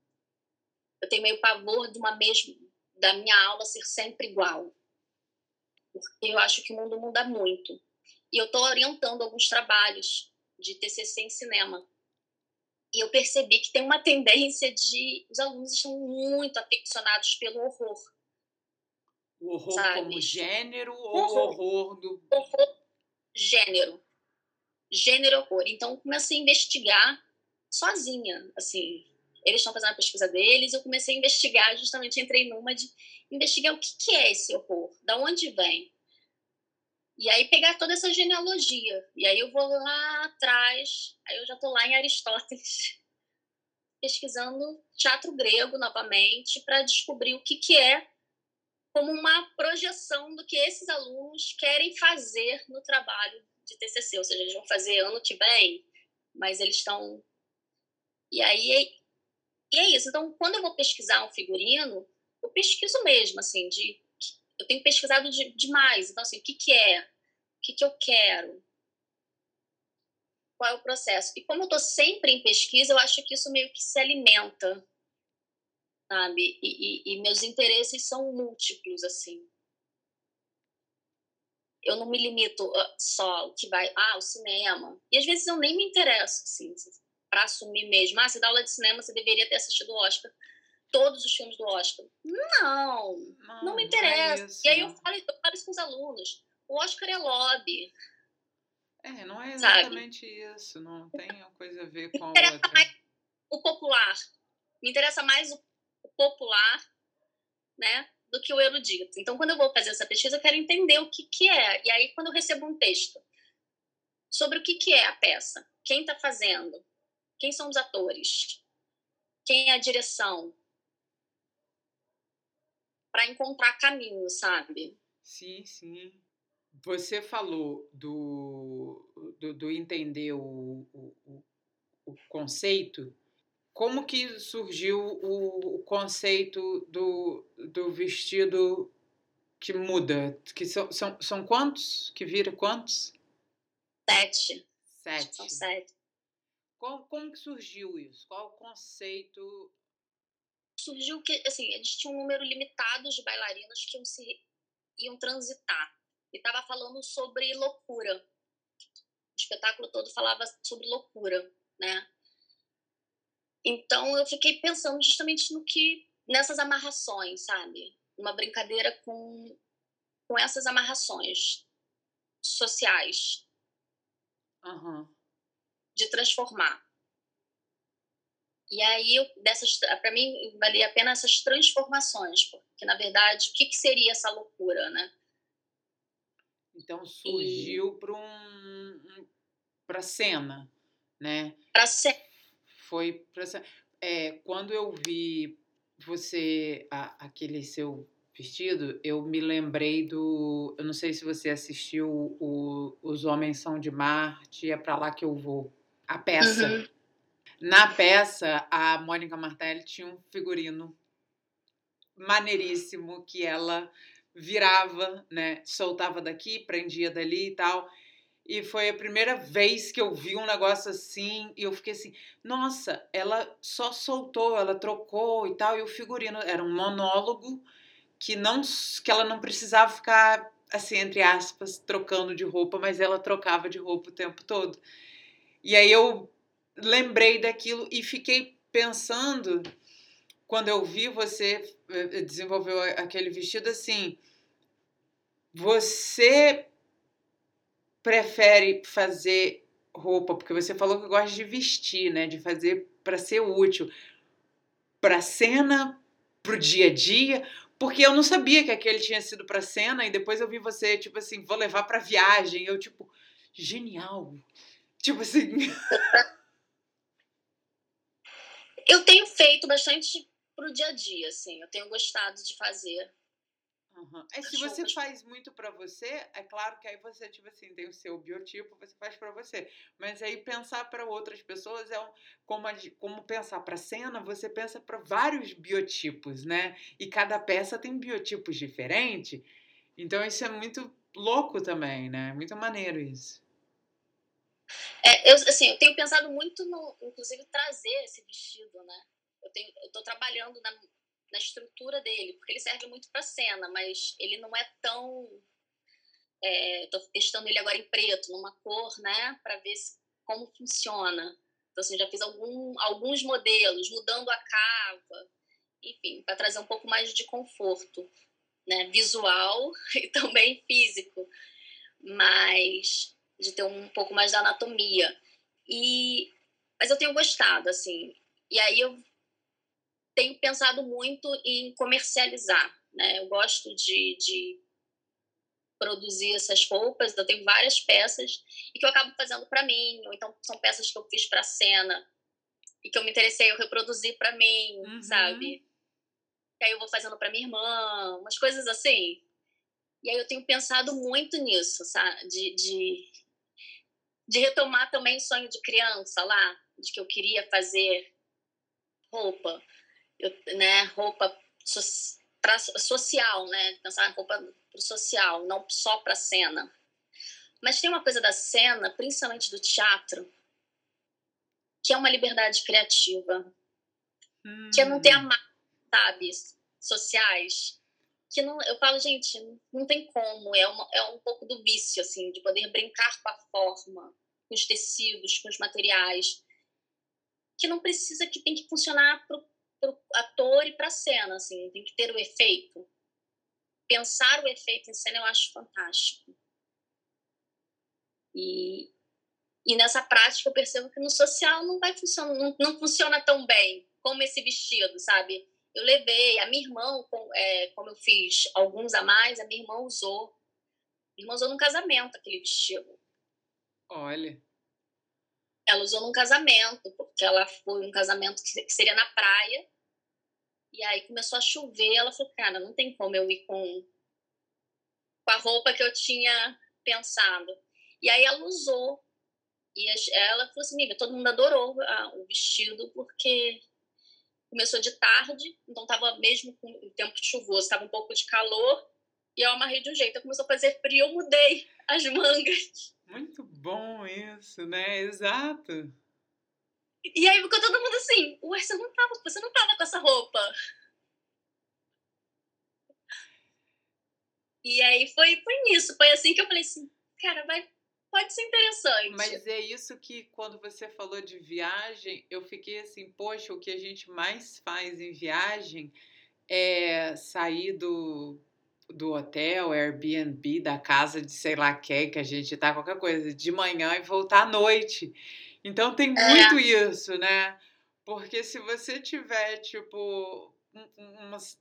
Eu tenho meio pavor de uma mesma, da minha aula ser sempre igual. Porque eu acho que o mundo muda muito. E eu estou orientando alguns trabalhos de TCC em cinema. E eu percebi que tem uma tendência de. Os alunos estão muito aficionados pelo horror. O horror sabe? como gênero ou horror. horror do. Horror, gênero. Gênero horror. Então, comecei a investigar sozinha, assim, eles estão fazendo a pesquisa deles, eu comecei a investigar, justamente entrei numa de investigar o que, que é esse horror, da onde vem. E aí pegar toda essa genealogia. E aí eu vou lá atrás, aí eu já estou lá em Aristóteles, pesquisando teatro grego novamente, para descobrir o que, que é como uma projeção do que esses alunos querem fazer no trabalho de TCC. Ou seja, eles vão fazer ano que vem, mas eles estão... E aí... E é isso. Então, quando eu vou pesquisar um figurino, eu pesquiso mesmo, assim, de eu tenho pesquisado de, demais. Então, assim, o que, que é? O que, que eu quero? Qual é o processo? E como eu estou sempre em pesquisa, eu acho que isso meio que se alimenta, sabe? E, e, e meus interesses são múltiplos, assim. Eu não me limito ah, só o que vai, ah, o cinema. E às vezes eu nem me interesso, assim, para assumir mesmo. Ah, você dá aula de cinema, você deveria ter assistido o Oscar todos os filmes do Oscar. Não, não, não me interessa. Não é e aí eu falo, eu falo isso com os alunos. O Oscar é lobby. É, não é exatamente sabe? isso. Não tem uma coisa a ver com a outra. Mais o popular. Me interessa mais o popular, né? Do que o erudito. Então, quando eu vou fazer essa pesquisa, eu quero entender o que, que é. E aí, quando eu recebo um texto sobre o que, que é a peça, quem está fazendo, quem são os atores, quem é a direção, para encontrar caminho, sabe? Sim, sim. Você falou do, do, do entender o, o, o, conceito. Como que surgiu o, o conceito do, do vestido que muda? Que são, são, são quantos? Que vira quantos? Sete. Sete. São sete. Como, como que surgiu isso? Qual o conceito surgiu que, assim, a gente tinha um número limitado de bailarinas que iam, se, iam transitar. E estava falando sobre loucura. O espetáculo todo falava sobre loucura, né? Então eu fiquei pensando justamente no que nessas amarrações, sabe? Uma brincadeira com com essas amarrações sociais. Uhum. De transformar. E aí, dessas, para mim, valia a pena essas transformações, porque, na verdade, o que, que seria essa loucura, né? Então, surgiu e... para um, para cena, né? Para cena. Foi para é, quando eu vi você, a, aquele seu vestido, eu me lembrei do. Eu não sei se você assistiu o Os Homens São de Marte, é para lá que eu vou. A peça. Uhum. Na peça, a Mônica Martelli tinha um figurino maneiríssimo que ela virava, né? Soltava daqui, prendia dali e tal. E foi a primeira vez que eu vi um negócio assim, e eu fiquei assim, nossa, ela só soltou, ela trocou e tal, e o figurino era um monólogo que não que ela não precisava ficar assim, entre aspas, trocando de roupa, mas ela trocava de roupa o tempo todo. E aí eu lembrei daquilo e fiquei pensando quando eu vi você eh, desenvolveu aquele vestido assim, você prefere fazer roupa porque você falou que gosta de vestir, né, de fazer para ser útil, para cena, pro dia a dia, porque eu não sabia que aquele tinha sido para cena e depois eu vi você tipo assim, vou levar para viagem, eu tipo genial. Tipo assim, Eu tenho feito bastante pro dia a dia, assim. Eu tenho gostado de fazer. Uhum. É, se você faz muito para você, é claro que aí você, tipo assim, tem o seu biotipo, você faz para você. Mas aí pensar para outras pessoas é um, como, a, como pensar para cena, você pensa para vários biotipos, né? E cada peça tem biotipos diferentes. Então isso é muito louco também, né? Muito maneiro isso. É, eu, assim, eu tenho pensado muito no, inclusive, trazer esse vestido, né? Eu tenho, eu estou trabalhando na, na estrutura dele, porque ele serve muito para cena, mas ele não é tão. Estou é, testando ele agora em preto, numa cor, né, para ver se, como funciona. Então, assim, já fiz algum, alguns modelos, mudando a cava, enfim, para trazer um pouco mais de conforto, né, visual e também físico. Mas de ter um pouco mais da anatomia. E mas eu tenho gostado assim. E aí eu tenho pensado muito em comercializar, né? Eu gosto de, de produzir essas roupas. Eu tenho várias peças e que eu acabo fazendo para mim, ou então são peças que eu fiz para cena e que eu me interessei, eu reproduzi para mim, uhum. sabe? E aí eu vou fazendo para minha irmã, umas coisas assim. E aí eu tenho pensado muito nisso, sabe? De, de, de retomar também o sonho de criança lá, de que eu queria fazer roupa, eu, né? Roupa so, pra, social, né? Pensar roupa pro social, não só para cena. Mas tem uma coisa da cena, principalmente do teatro, que é uma liberdade criativa, hum. que é não ter a hum. sabe, sociais. Que não, eu falo, gente, não tem como, é, uma, é um pouco do vício, assim, de poder brincar com a forma, com os tecidos, com os materiais, que não precisa, que tem que funcionar pro, pro ator e pra cena, assim, tem que ter o efeito. Pensar o efeito em cena eu acho fantástico. E, e nessa prática eu percebo que no social não vai funcionar, não, não funciona tão bem como esse vestido, sabe? Eu levei, a minha irmã, é, como eu fiz alguns a mais, a minha irmã usou. Minha irmã usou num casamento aquele vestido. Olha. Ela usou num casamento, porque ela foi um casamento que seria na praia. E aí começou a chover. Ela falou, cara, não tem como eu ir com, com a roupa que eu tinha pensado. E aí ela usou e ela falou assim, amiga, todo mundo adorou o vestido porque começou de tarde, então estava mesmo com o tempo chuvoso, estava um pouco de calor, e eu amarrei de um jeito. Começou a fazer frio, eu mudei as mangas. Muito bom isso, né? Exato. E aí ficou todo mundo assim, ué, você não tava, você não tava com essa roupa. E aí foi, foi nisso, foi assim que eu falei assim, cara, vai, pode ser interessante. Mas é isso que, quando você falou de viagem, eu fiquei assim, poxa, o que a gente mais faz em viagem é sair do, do hotel, Airbnb, da casa de sei lá quem, que a gente tá, qualquer coisa, de manhã e voltar à noite. Então tem é. muito é. isso, né? Porque se você tiver, tipo, umas.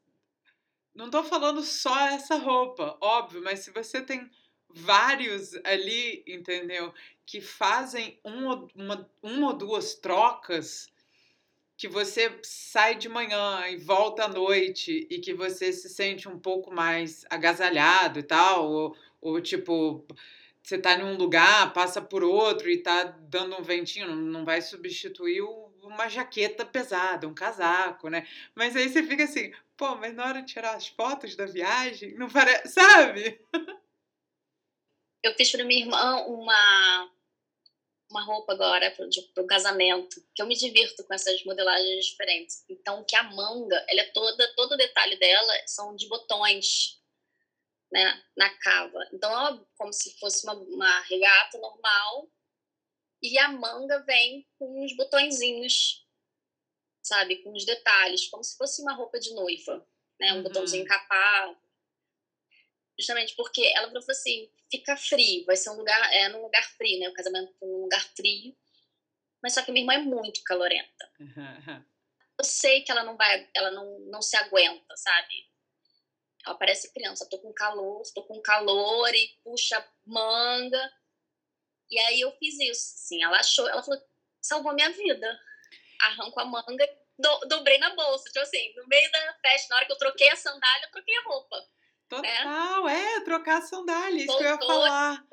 Não tô falando só essa roupa, óbvio, mas se você tem vários ali, entendeu? Que fazem um, uma, uma ou duas trocas que você sai de manhã e volta à noite e que você se sente um pouco mais agasalhado e tal, ou, ou tipo, você tá em um lugar, passa por outro e tá dando um ventinho, não, não vai substituir uma jaqueta pesada, um casaco, né? Mas aí você fica assim, pô, mas na hora de tirar as fotos da viagem, não parece, sabe? eu fiz para minha irmã uma uma roupa agora para o casamento, que eu me divirto com essas modelagens diferentes. Então, que a manga, ela é toda, todo o detalhe dela são de botões, né, na cava. Então, é como se fosse uma, uma regata normal, e a manga vem com uns botõezinhos, sabe, com os detalhes, como se fosse uma roupa de noiva, né, um uhum. botãozinho encapado, justamente porque ela falou assim, fica frio, vai ser um lugar, é num lugar frio, né? O casamento num lugar frio. Mas só que minha irmã é muito calorenta. Eu sei que ela não vai, ela não, não se aguenta, sabe? Ela parece criança, tô com calor, tô com calor e puxa manga. E aí eu fiz isso, assim, ela achou, ela falou, salvou minha vida. Arranco a manga, do, dobrei na bolsa, tipo assim, no meio da festa, na hora que eu troquei a sandália, eu troquei a roupa. Total, é, é trocar sandália, isso que eu ia falar.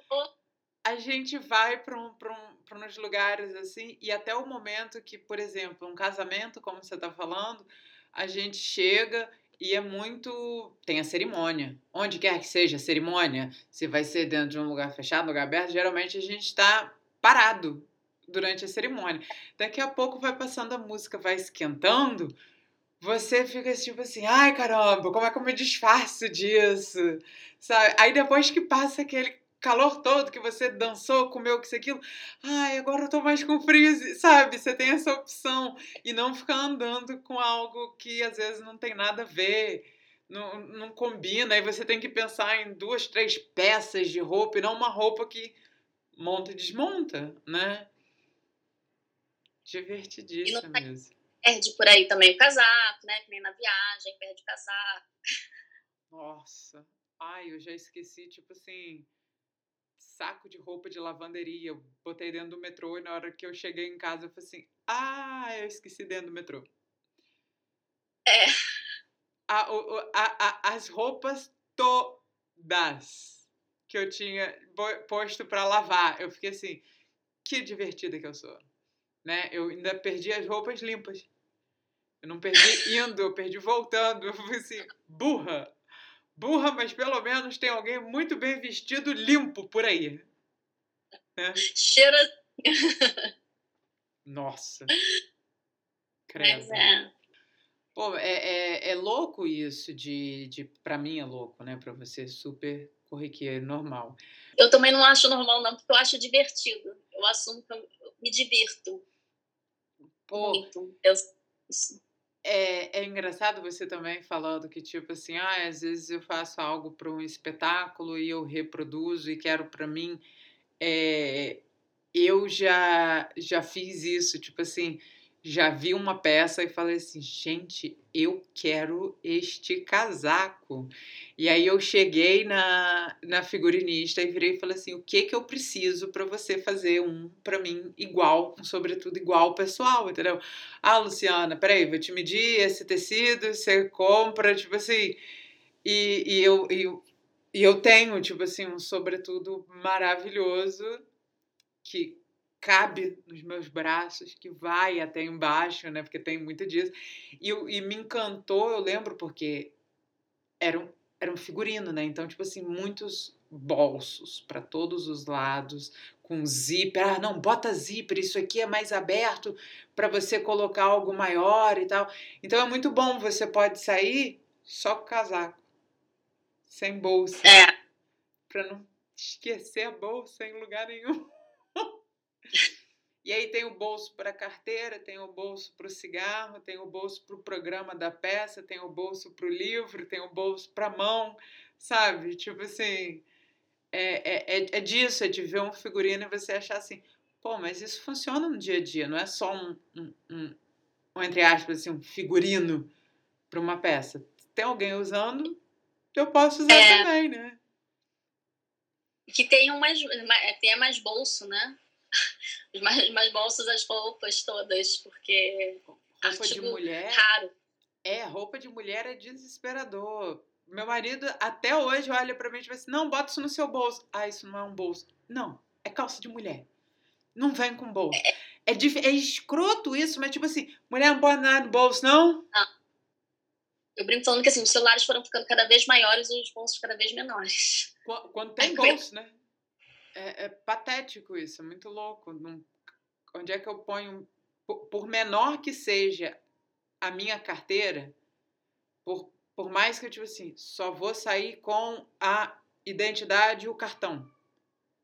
A gente vai para um, um, uns lugares assim, e até o momento que, por exemplo, um casamento, como você está falando, a gente chega e é muito. Tem a cerimônia. Onde quer que seja a cerimônia, se vai ser dentro de um lugar fechado, lugar aberto, geralmente a gente está parado durante a cerimônia. Daqui a pouco vai passando a música, vai esquentando você fica tipo assim, ai caramba, como é que eu me disfarço disso? Sabe? Aí depois que passa aquele calor todo que você dançou, comeu que isso aquilo, ai, agora eu tô mais com frio, sabe? Você tem essa opção e não ficar andando com algo que às vezes não tem nada a ver, não, não combina, aí você tem que pensar em duas, três peças de roupa e não uma roupa que monta e desmonta, né? Divertidíssimo mesmo perde por aí também o casaco, né? Que nem na viagem, perde o casaco. Nossa. ai, eu já esqueci, tipo assim, saco de roupa de lavanderia. Eu botei dentro do metrô e na hora que eu cheguei em casa eu falei assim: ah, eu esqueci dentro do metrô. É. A, a, a, as roupas todas que eu tinha posto para lavar, eu fiquei assim: que divertida que eu sou. Né? Eu ainda perdi as roupas limpas. Eu não perdi indo, eu perdi voltando. Eu falei assim, burra burra, mas pelo menos tem alguém muito bem vestido, limpo por aí. Né? Cheira. Nossa. Credo. Mas é. Pô, é, é, é louco isso de, de. Pra mim é louco, né? Pra você, super corriqueiro, normal. Eu também não acho normal, não, porque eu acho divertido. Eu assumo que eu me divirto. Pô. Muito. Eu, é, é engraçado você também falando que, tipo assim, ah, às vezes eu faço algo para um espetáculo e eu reproduzo e quero para mim. É, eu já, já fiz isso, tipo assim, já vi uma peça e falei assim, gente, eu quero este casaco. E aí eu cheguei na, na figurinista e virei e falei assim, o que que eu preciso para você fazer um para mim igual, um sobretudo igual pessoal, entendeu? Ah, Luciana, peraí, vou te medir esse tecido, você compra, tipo assim, e, e eu, e, e eu tenho, tipo assim, um sobretudo maravilhoso que cabe nos meus braços, que vai até embaixo, né? Porque tem muito disso. E, e me encantou, eu lembro, porque era um, era um figurino, né? Então, tipo assim, muitos bolsos para todos os lados, com zíper. Ah, não, bota zíper, isso aqui é mais aberto para você colocar algo maior e tal. Então é muito bom, você pode sair só com casaco, sem bolsa. É. Para não esquecer a bolsa em lugar nenhum. E aí tem o bolso para a carteira, tem o bolso para o cigarro, tem o bolso para o programa da peça, tem o bolso para o livro, tem o bolso para a mão, sabe? Tipo assim, é, é, é, é disso, é de ver um figurino e você achar assim, pô, mas isso funciona no dia a dia, não é só um, um, um, um entre aspas, assim, um figurino para uma peça. Tem alguém usando, eu posso usar é, também, né? Que tenha mais, tenha mais bolso, né? Mais, mais bolsas as roupas todas, porque roupa de mulher raro. É, roupa de mulher é desesperador. Meu marido até hoje olha para mim e diz assim: "Não, bota isso no seu bolso". Ah, isso não é um bolso. Não, é calça de mulher. Não vem com bolso. É, é, é escroto isso, mas tipo assim, mulher não pode nada no bolso, não? Não. Eu brinco falando que assim, os celulares foram ficando cada vez maiores e os bolsos cada vez menores. Quando tem bolso, né? É, é patético isso, é muito louco. Não, onde é que eu ponho, por, por, menor que seja a minha carteira, por, por mais que eu, tipo assim, só vou sair com a identidade e o cartão.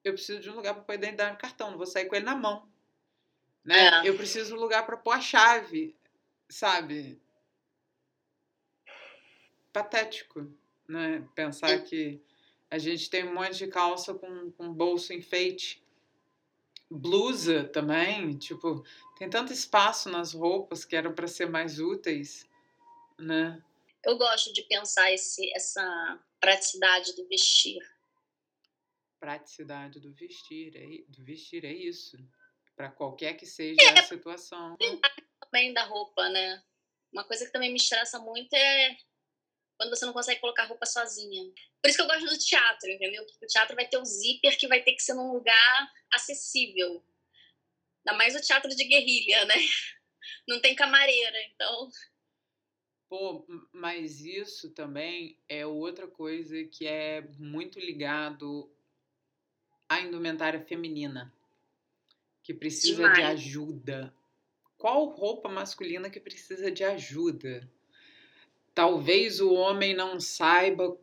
Eu preciso de um lugar para pôr a identidade no cartão, não vou sair com ele na mão. Né? É. Eu preciso de um lugar para pôr a chave, sabe? Patético, né? Pensar é. que a gente tem um monte de calça com, com bolso enfeite. Blusa também, tipo, tem tanto espaço nas roupas que eram para ser mais úteis, né? Eu gosto de pensar esse, essa praticidade do vestir. Praticidade do vestir, é, do vestir é isso. Para qualquer que seja é, a situação. Também da roupa, né? Uma coisa que também me estressa muito é quando você não consegue colocar roupa sozinha. Por isso que eu gosto do teatro, entendeu? Porque o teatro vai ter o zíper que vai ter que ser num lugar acessível. Ainda mais o teatro de guerrilha, né? Não tem camareira, então. Pô, mas isso também é outra coisa que é muito ligado à indumentária feminina, que precisa Demais. de ajuda. Qual roupa masculina que precisa de ajuda? Talvez o homem não saiba,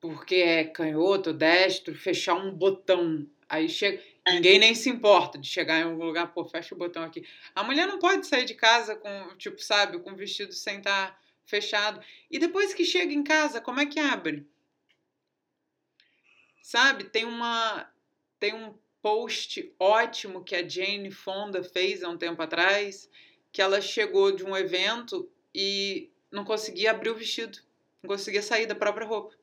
porque é canhoto, destro, fechar um botão. Aí chega. É. Ninguém nem se importa de chegar em algum lugar, pô, fecha o botão aqui. A mulher não pode sair de casa com, tipo, sabe, com o vestido sem estar tá fechado. E depois que chega em casa, como é que abre? Sabe, tem uma tem um post ótimo que a Jane Fonda fez há um tempo atrás, que ela chegou de um evento e não conseguia abrir o vestido, não conseguia sair da própria roupa.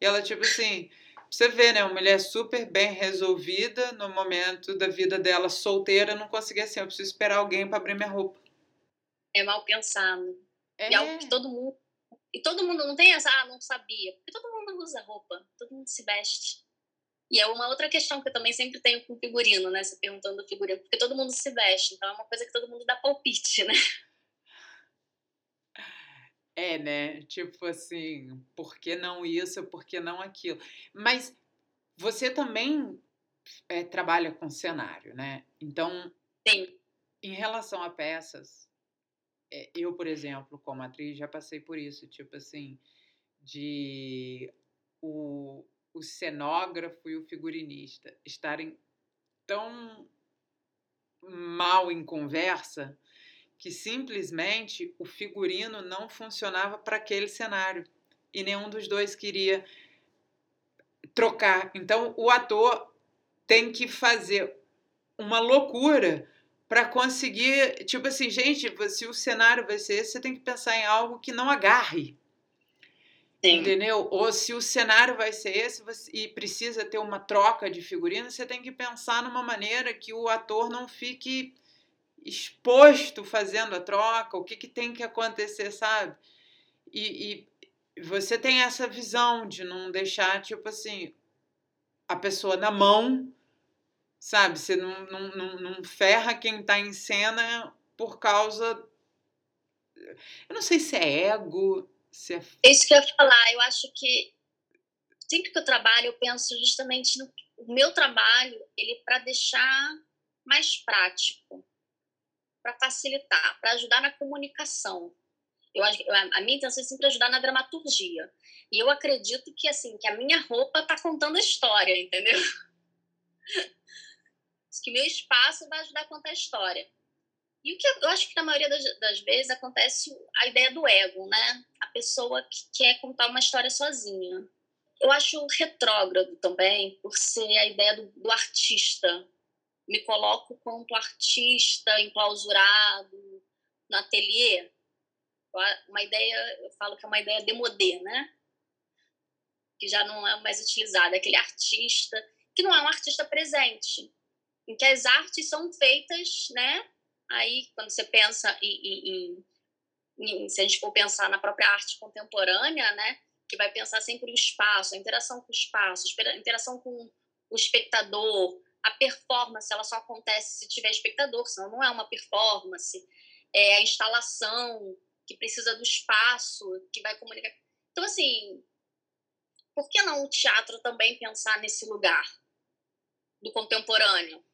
E ela, tipo assim, você vê, né? Uma mulher super bem resolvida no momento da vida dela solteira, não conseguia assim, eu preciso esperar alguém para abrir minha roupa. É mal pensado. É. E algo que todo mundo. E todo mundo não tem essa, ah, não sabia. Porque todo mundo usa roupa, todo mundo se veste. E é uma outra questão que eu também sempre tenho com figurino, né? Você perguntando do figurino, porque todo mundo se veste, então é uma coisa que todo mundo dá palpite, né? É, né? Tipo assim, por que não isso, por que não aquilo? Mas você também é, trabalha com cenário, né? Então, Sim. em relação a peças, é, eu, por exemplo, como atriz, já passei por isso, tipo assim, de o, o cenógrafo e o figurinista estarem tão mal em conversa que simplesmente o figurino não funcionava para aquele cenário e nenhum dos dois queria trocar. Então o ator tem que fazer uma loucura para conseguir, tipo assim, gente, se o cenário vai ser esse, você tem que pensar em algo que não agarre. Sim. Entendeu? Ou se o cenário vai ser esse você, e precisa ter uma troca de figurino, você tem que pensar numa maneira que o ator não fique exposto fazendo a troca, o que, que tem que acontecer, sabe? E, e você tem essa visão de não deixar, tipo assim, a pessoa na mão, sabe? Você não, não, não, não ferra quem está em cena por causa. Eu não sei se é ego, se é. isso que eu ia falar. Eu acho que sempre que eu trabalho, eu penso justamente no o meu trabalho, ele é para deixar mais prático para facilitar, para ajudar na comunicação. Eu, a minha intenção é sempre ajudar na dramaturgia. E eu acredito que assim que a minha roupa está contando a história, entendeu? que meu espaço vai ajudar a contar a história. E o que eu acho que na maioria das, das, vezes acontece a ideia do ego, né? A pessoa que quer contar uma história sozinha. Eu acho retrógrado também, por ser a ideia do, do artista, me coloco quanto artista enclausurado no ateliê, uma ideia, eu falo que é uma ideia demodê, né? Que já não é mais utilizada, aquele artista que não é um artista presente, em que as artes são feitas, né? Aí, quando você pensa em, em, em, se a gente for pensar na própria arte contemporânea, né? Que vai pensar sempre o espaço, a interação com o espaço, a interação com o espectador, a performance ela só acontece se tiver espectador, senão não é uma performance. É a instalação que precisa do espaço, que vai comunicar. Então, assim, por que não o teatro também pensar nesse lugar do contemporâneo?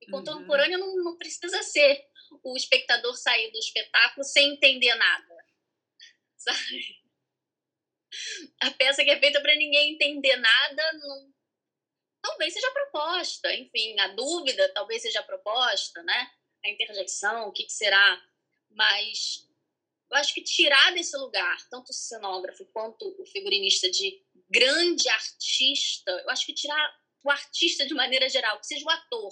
E uhum. contemporâneo não, não precisa ser o espectador sair do espetáculo sem entender nada. Sabe? A peça que é feita para ninguém entender nada não, talvez seja proposta, enfim, a dúvida talvez seja proposta, né? A interjeição, o que, que será, mas eu acho que tirar desse lugar, tanto o cenógrafo quanto o figurinista de grande artista, eu acho que tirar o artista de maneira geral, que seja o ator,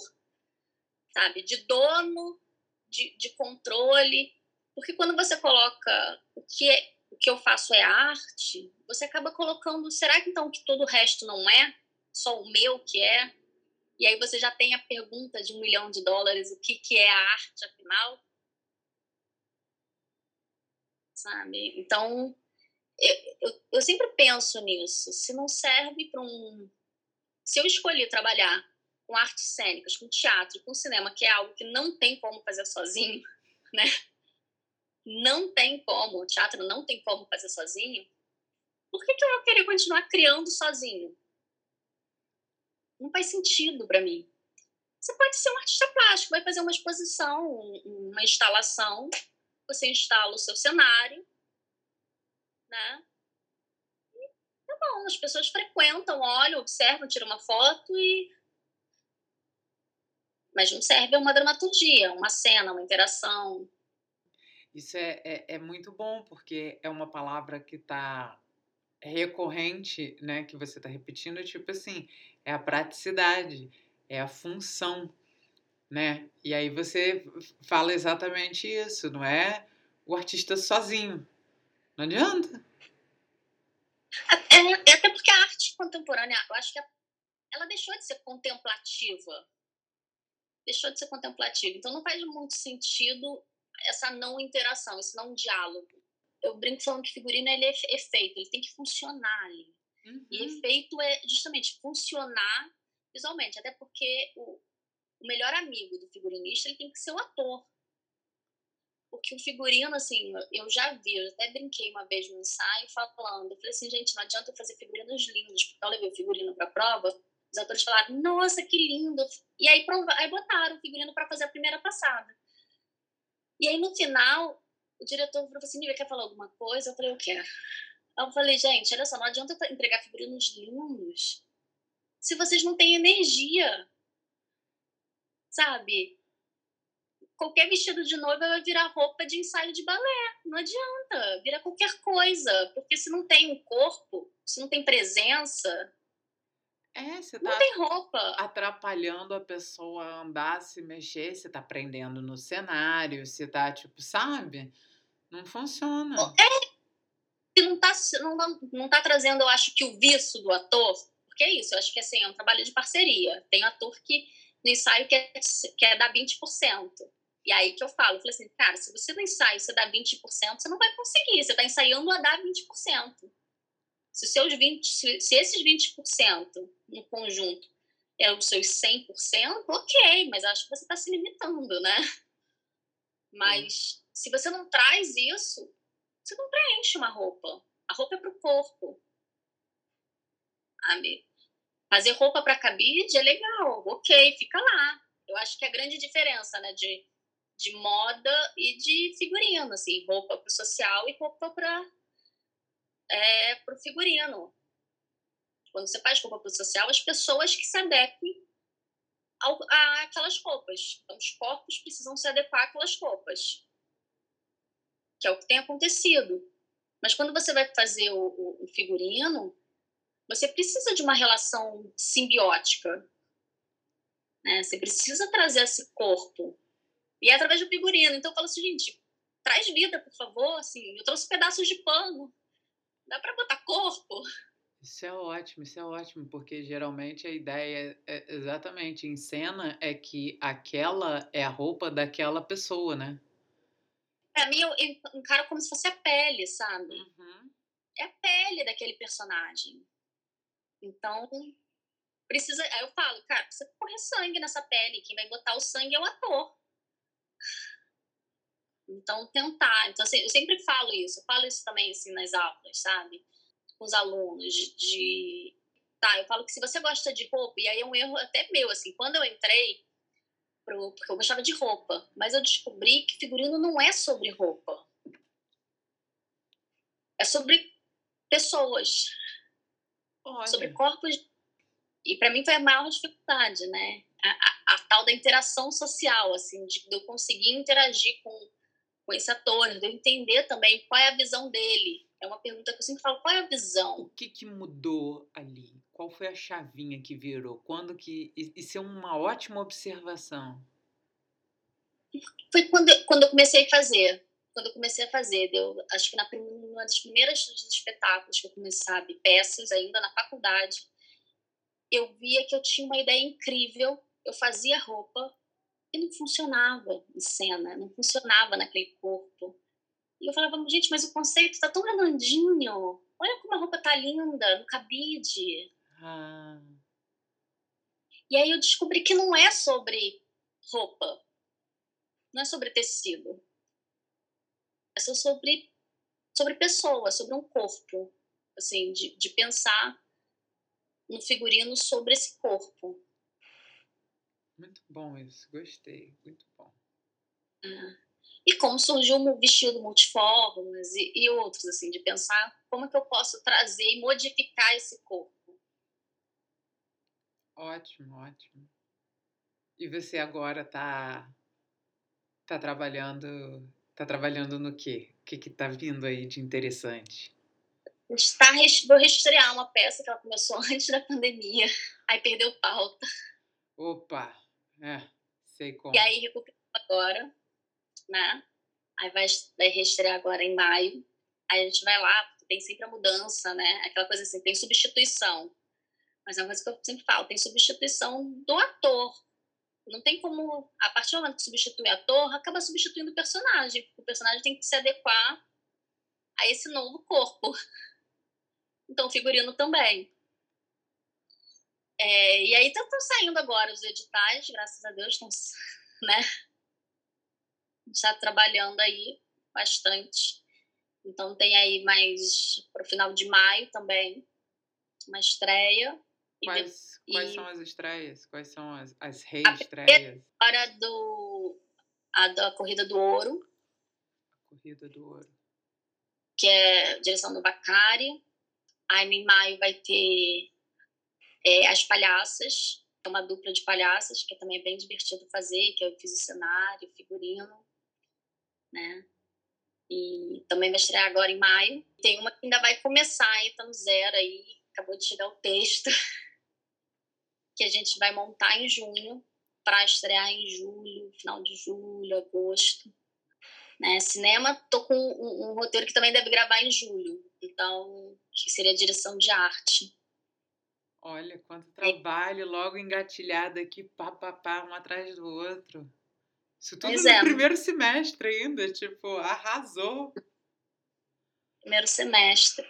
sabe? De dono, de, de controle. Porque quando você coloca o que, é, o que eu faço é arte, você acaba colocando. Será que então que todo o resto não é? Só o meu que é. E aí você já tem a pergunta de um milhão de dólares, o que, que é a arte, afinal? Sabe? Então, eu, eu, eu sempre penso nisso. Se não serve para um... Se eu escolher trabalhar com artes cênicas, com teatro, com cinema, que é algo que não tem como fazer sozinho, né? Não tem como, o teatro não tem como fazer sozinho. Por que, que eu vou querer continuar criando sozinho? Não faz sentido para mim. Você pode ser um artista plástico, vai fazer uma exposição, uma instalação, você instala o seu cenário, né? E tá bom, as pessoas frequentam, olham, observam, tiram uma foto e. Mas não serve uma dramaturgia, uma cena, uma interação. Isso é, é, é muito bom, porque é uma palavra que está recorrente, né, que você está repetindo, tipo assim, é a praticidade, é a função, né? E aí você fala exatamente isso, não é o artista sozinho. Não adianta. É, É, até porque a arte contemporânea, eu acho que ela deixou de ser contemplativa. Deixou de ser contemplativa. Então não faz muito sentido essa não interação, esse não diálogo. Eu brinco falando que figurino ele é efeito, ele tem que funcionar ali. Uhum. E efeito é justamente funcionar visualmente, até porque o, o melhor amigo do figurinista ele tem que ser o ator. Porque o figurino, assim, eu já vi, eu até brinquei uma vez no ensaio falando. Eu falei assim, gente, não adianta eu fazer figurinos lindos, porque eu levei o figurino para prova. Os atores falaram, nossa, que lindo. E aí, aí botaram o figurino para fazer a primeira passada. E aí, no final, o diretor falou assim: quer falar alguma coisa? Eu falei, eu quero. Eu falei, gente, olha só, não adianta entregar figurinos lindos se vocês não têm energia. Sabe? Qualquer vestido de noiva vai virar roupa de ensaio de balé. Não adianta. Vira qualquer coisa. Porque se não tem um corpo, se não tem presença, é, você tá não tem roupa. atrapalhando a pessoa a andar, se mexer, você tá prendendo no cenário, você tá, tipo, sabe? Não funciona. É, não tá, não, não, não tá trazendo, eu acho, que o vício do ator, porque é isso, eu acho que assim, é um trabalho de parceria. Tem ator que no ensaio quer, quer dar 20%. E aí que eu falo, eu falei assim, cara, se você no ensaio você dá 20%, você não vai conseguir, você tá ensaiando a dar 20%. Se, seus 20, se, se esses 20% no conjunto é os seus 100%, ok, mas acho que você está se limitando, né? Mas se você não traz isso, você não preenche uma roupa. A roupa é para o corpo. Sabe? Fazer roupa para cabide é legal, ok, fica lá. Eu acho que é a grande diferença, né, de, de moda e de figurino, assim, roupa para o social e roupa para é, para o figurino. Quando você faz roupa para o social, as pessoas que se adequem aquelas roupas. Então, os corpos precisam se adequar àquelas roupas. Que é o que tem acontecido. Mas quando você vai fazer o, o, figurino, você precisa de uma relação simbiótica. Né? Você precisa trazer esse corpo. E é através do figurino. Então, eu falo assim, gente, traz vida, por favor. Assim, eu trouxe pedaços de pano. Dá para botar corpo? Isso é ótimo, isso é ótimo, porque geralmente a ideia é exatamente em cena é que aquela é a roupa daquela pessoa, né? Pra mim, eu encaro como se fosse a pele, sabe? Uhum. É a pele daquele personagem. Então, precisa. Aí eu falo, cara, precisa correr sangue nessa pele. Quem vai botar o sangue é o ator. Então, tentar. Então, assim, eu sempre falo isso. Eu falo isso também, assim, nas aulas, sabe? Com os alunos, de. Tá, eu falo que se você gosta de roupa, e aí é um erro até meu, assim, quando eu entrei, pro... porque eu gostava de roupa, mas eu descobri que figurino não é sobre roupa. É sobre pessoas. Olha. Sobre corpos. E para mim foi a maior dificuldade, né? A, a, a, tal da interação social, assim, de, de eu conseguir interagir com com esse ator, de eu entender também qual é a visão dele. É uma pergunta que eu sempre falo, qual é a visão? O que, que mudou ali? Qual foi a chavinha que virou? Quando que... Isso é uma ótima observação. Foi quando, quando eu comecei a fazer. Quando eu comecei a fazer. Deu, acho que na uma das primeiras espetáculos que eu comecei, sabe, peças ainda na faculdade, eu via que eu tinha uma ideia incrível. Eu fazia roupa, e não funcionava em cena, não funcionava naquele corpo. E eu falava, gente, mas o conceito está tão redondinho. Olha como a roupa tá linda no cabide. Ah. E aí eu descobri que não é sobre roupa, não é sobre tecido. É sobre, sobre pessoa, sobre um corpo. Assim, de, de pensar no figurino sobre esse corpo. Muito bom isso, gostei, muito bom. Ah. E como surgiu o vestido multiformes e, e, outros, assim, de pensar como é que eu posso trazer e modificar esse corpo. Ótimo, ótimo. E você agora está tá trabalhando tá trabalhando no quê? O que que tá vindo aí de interessante? Está, vou reestrear uma peça que ela começou antes da pandemia, aí perdeu pauta. Opa! É, sei como. E aí recuperou agora, né? Aí vai, vai reestrear agora em maio. Aí a gente vai lá, tem sempre a mudança, né? Aquela coisa assim, tem substituição. Mas é uma coisa que eu sempre falo, tem substituição do ator. Não tem como, a partir do momento que substitui o ator, acaba substituindo o personagem, o personagem tem que se adequar a esse novo corpo. Então, figurino também. É, e aí estão saindo agora os editais, graças a Deus, estão, né? está trabalhando aí bastante. Então tem aí mais para o final de maio também uma estreia. Quais, e, quais são as estreias? Quais são as, as reestreias? A do a da Corrida do Ouro. A Corrida do Ouro. Que é direção do Bacari. Aí em maio vai ter é, As Palhaças, que é uma dupla de palhaças, que também é bem divertido fazer, que eu fiz o cenário, o figurino, né? E também vai estrear agora em maio. Tem uma que ainda vai começar, tá no zero aí, acabou de chegar o texto, que a gente vai montar em junho, para estrear em julho, final de julho, agosto. Né? Cinema, tô com um, um, roteiro que também deve gravar em julho, então, que seria direção de arte. Olha, quanto trabalho, logo engatilhado aqui, pá, pá, pá, um atrás do outro. Isso tudo pois no é. primeiro semestre ainda, tipo, arrasou. Primeiro semestre.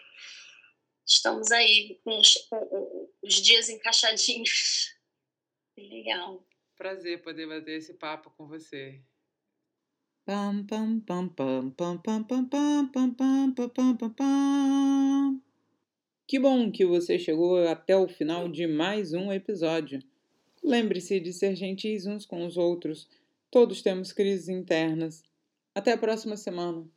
Estamos aí com os, com os dias encaixadinhos. Legal. Prazer poder bater esse papo com você. Pam, pam, pam, pam, pam, pam, pam, pam, pam, pam, pam, pam, pam. Que bom que você chegou até o final de mais um episódio. Lembre-se de ser gentis uns com os outros. Todos temos crises internas. Até a próxima semana.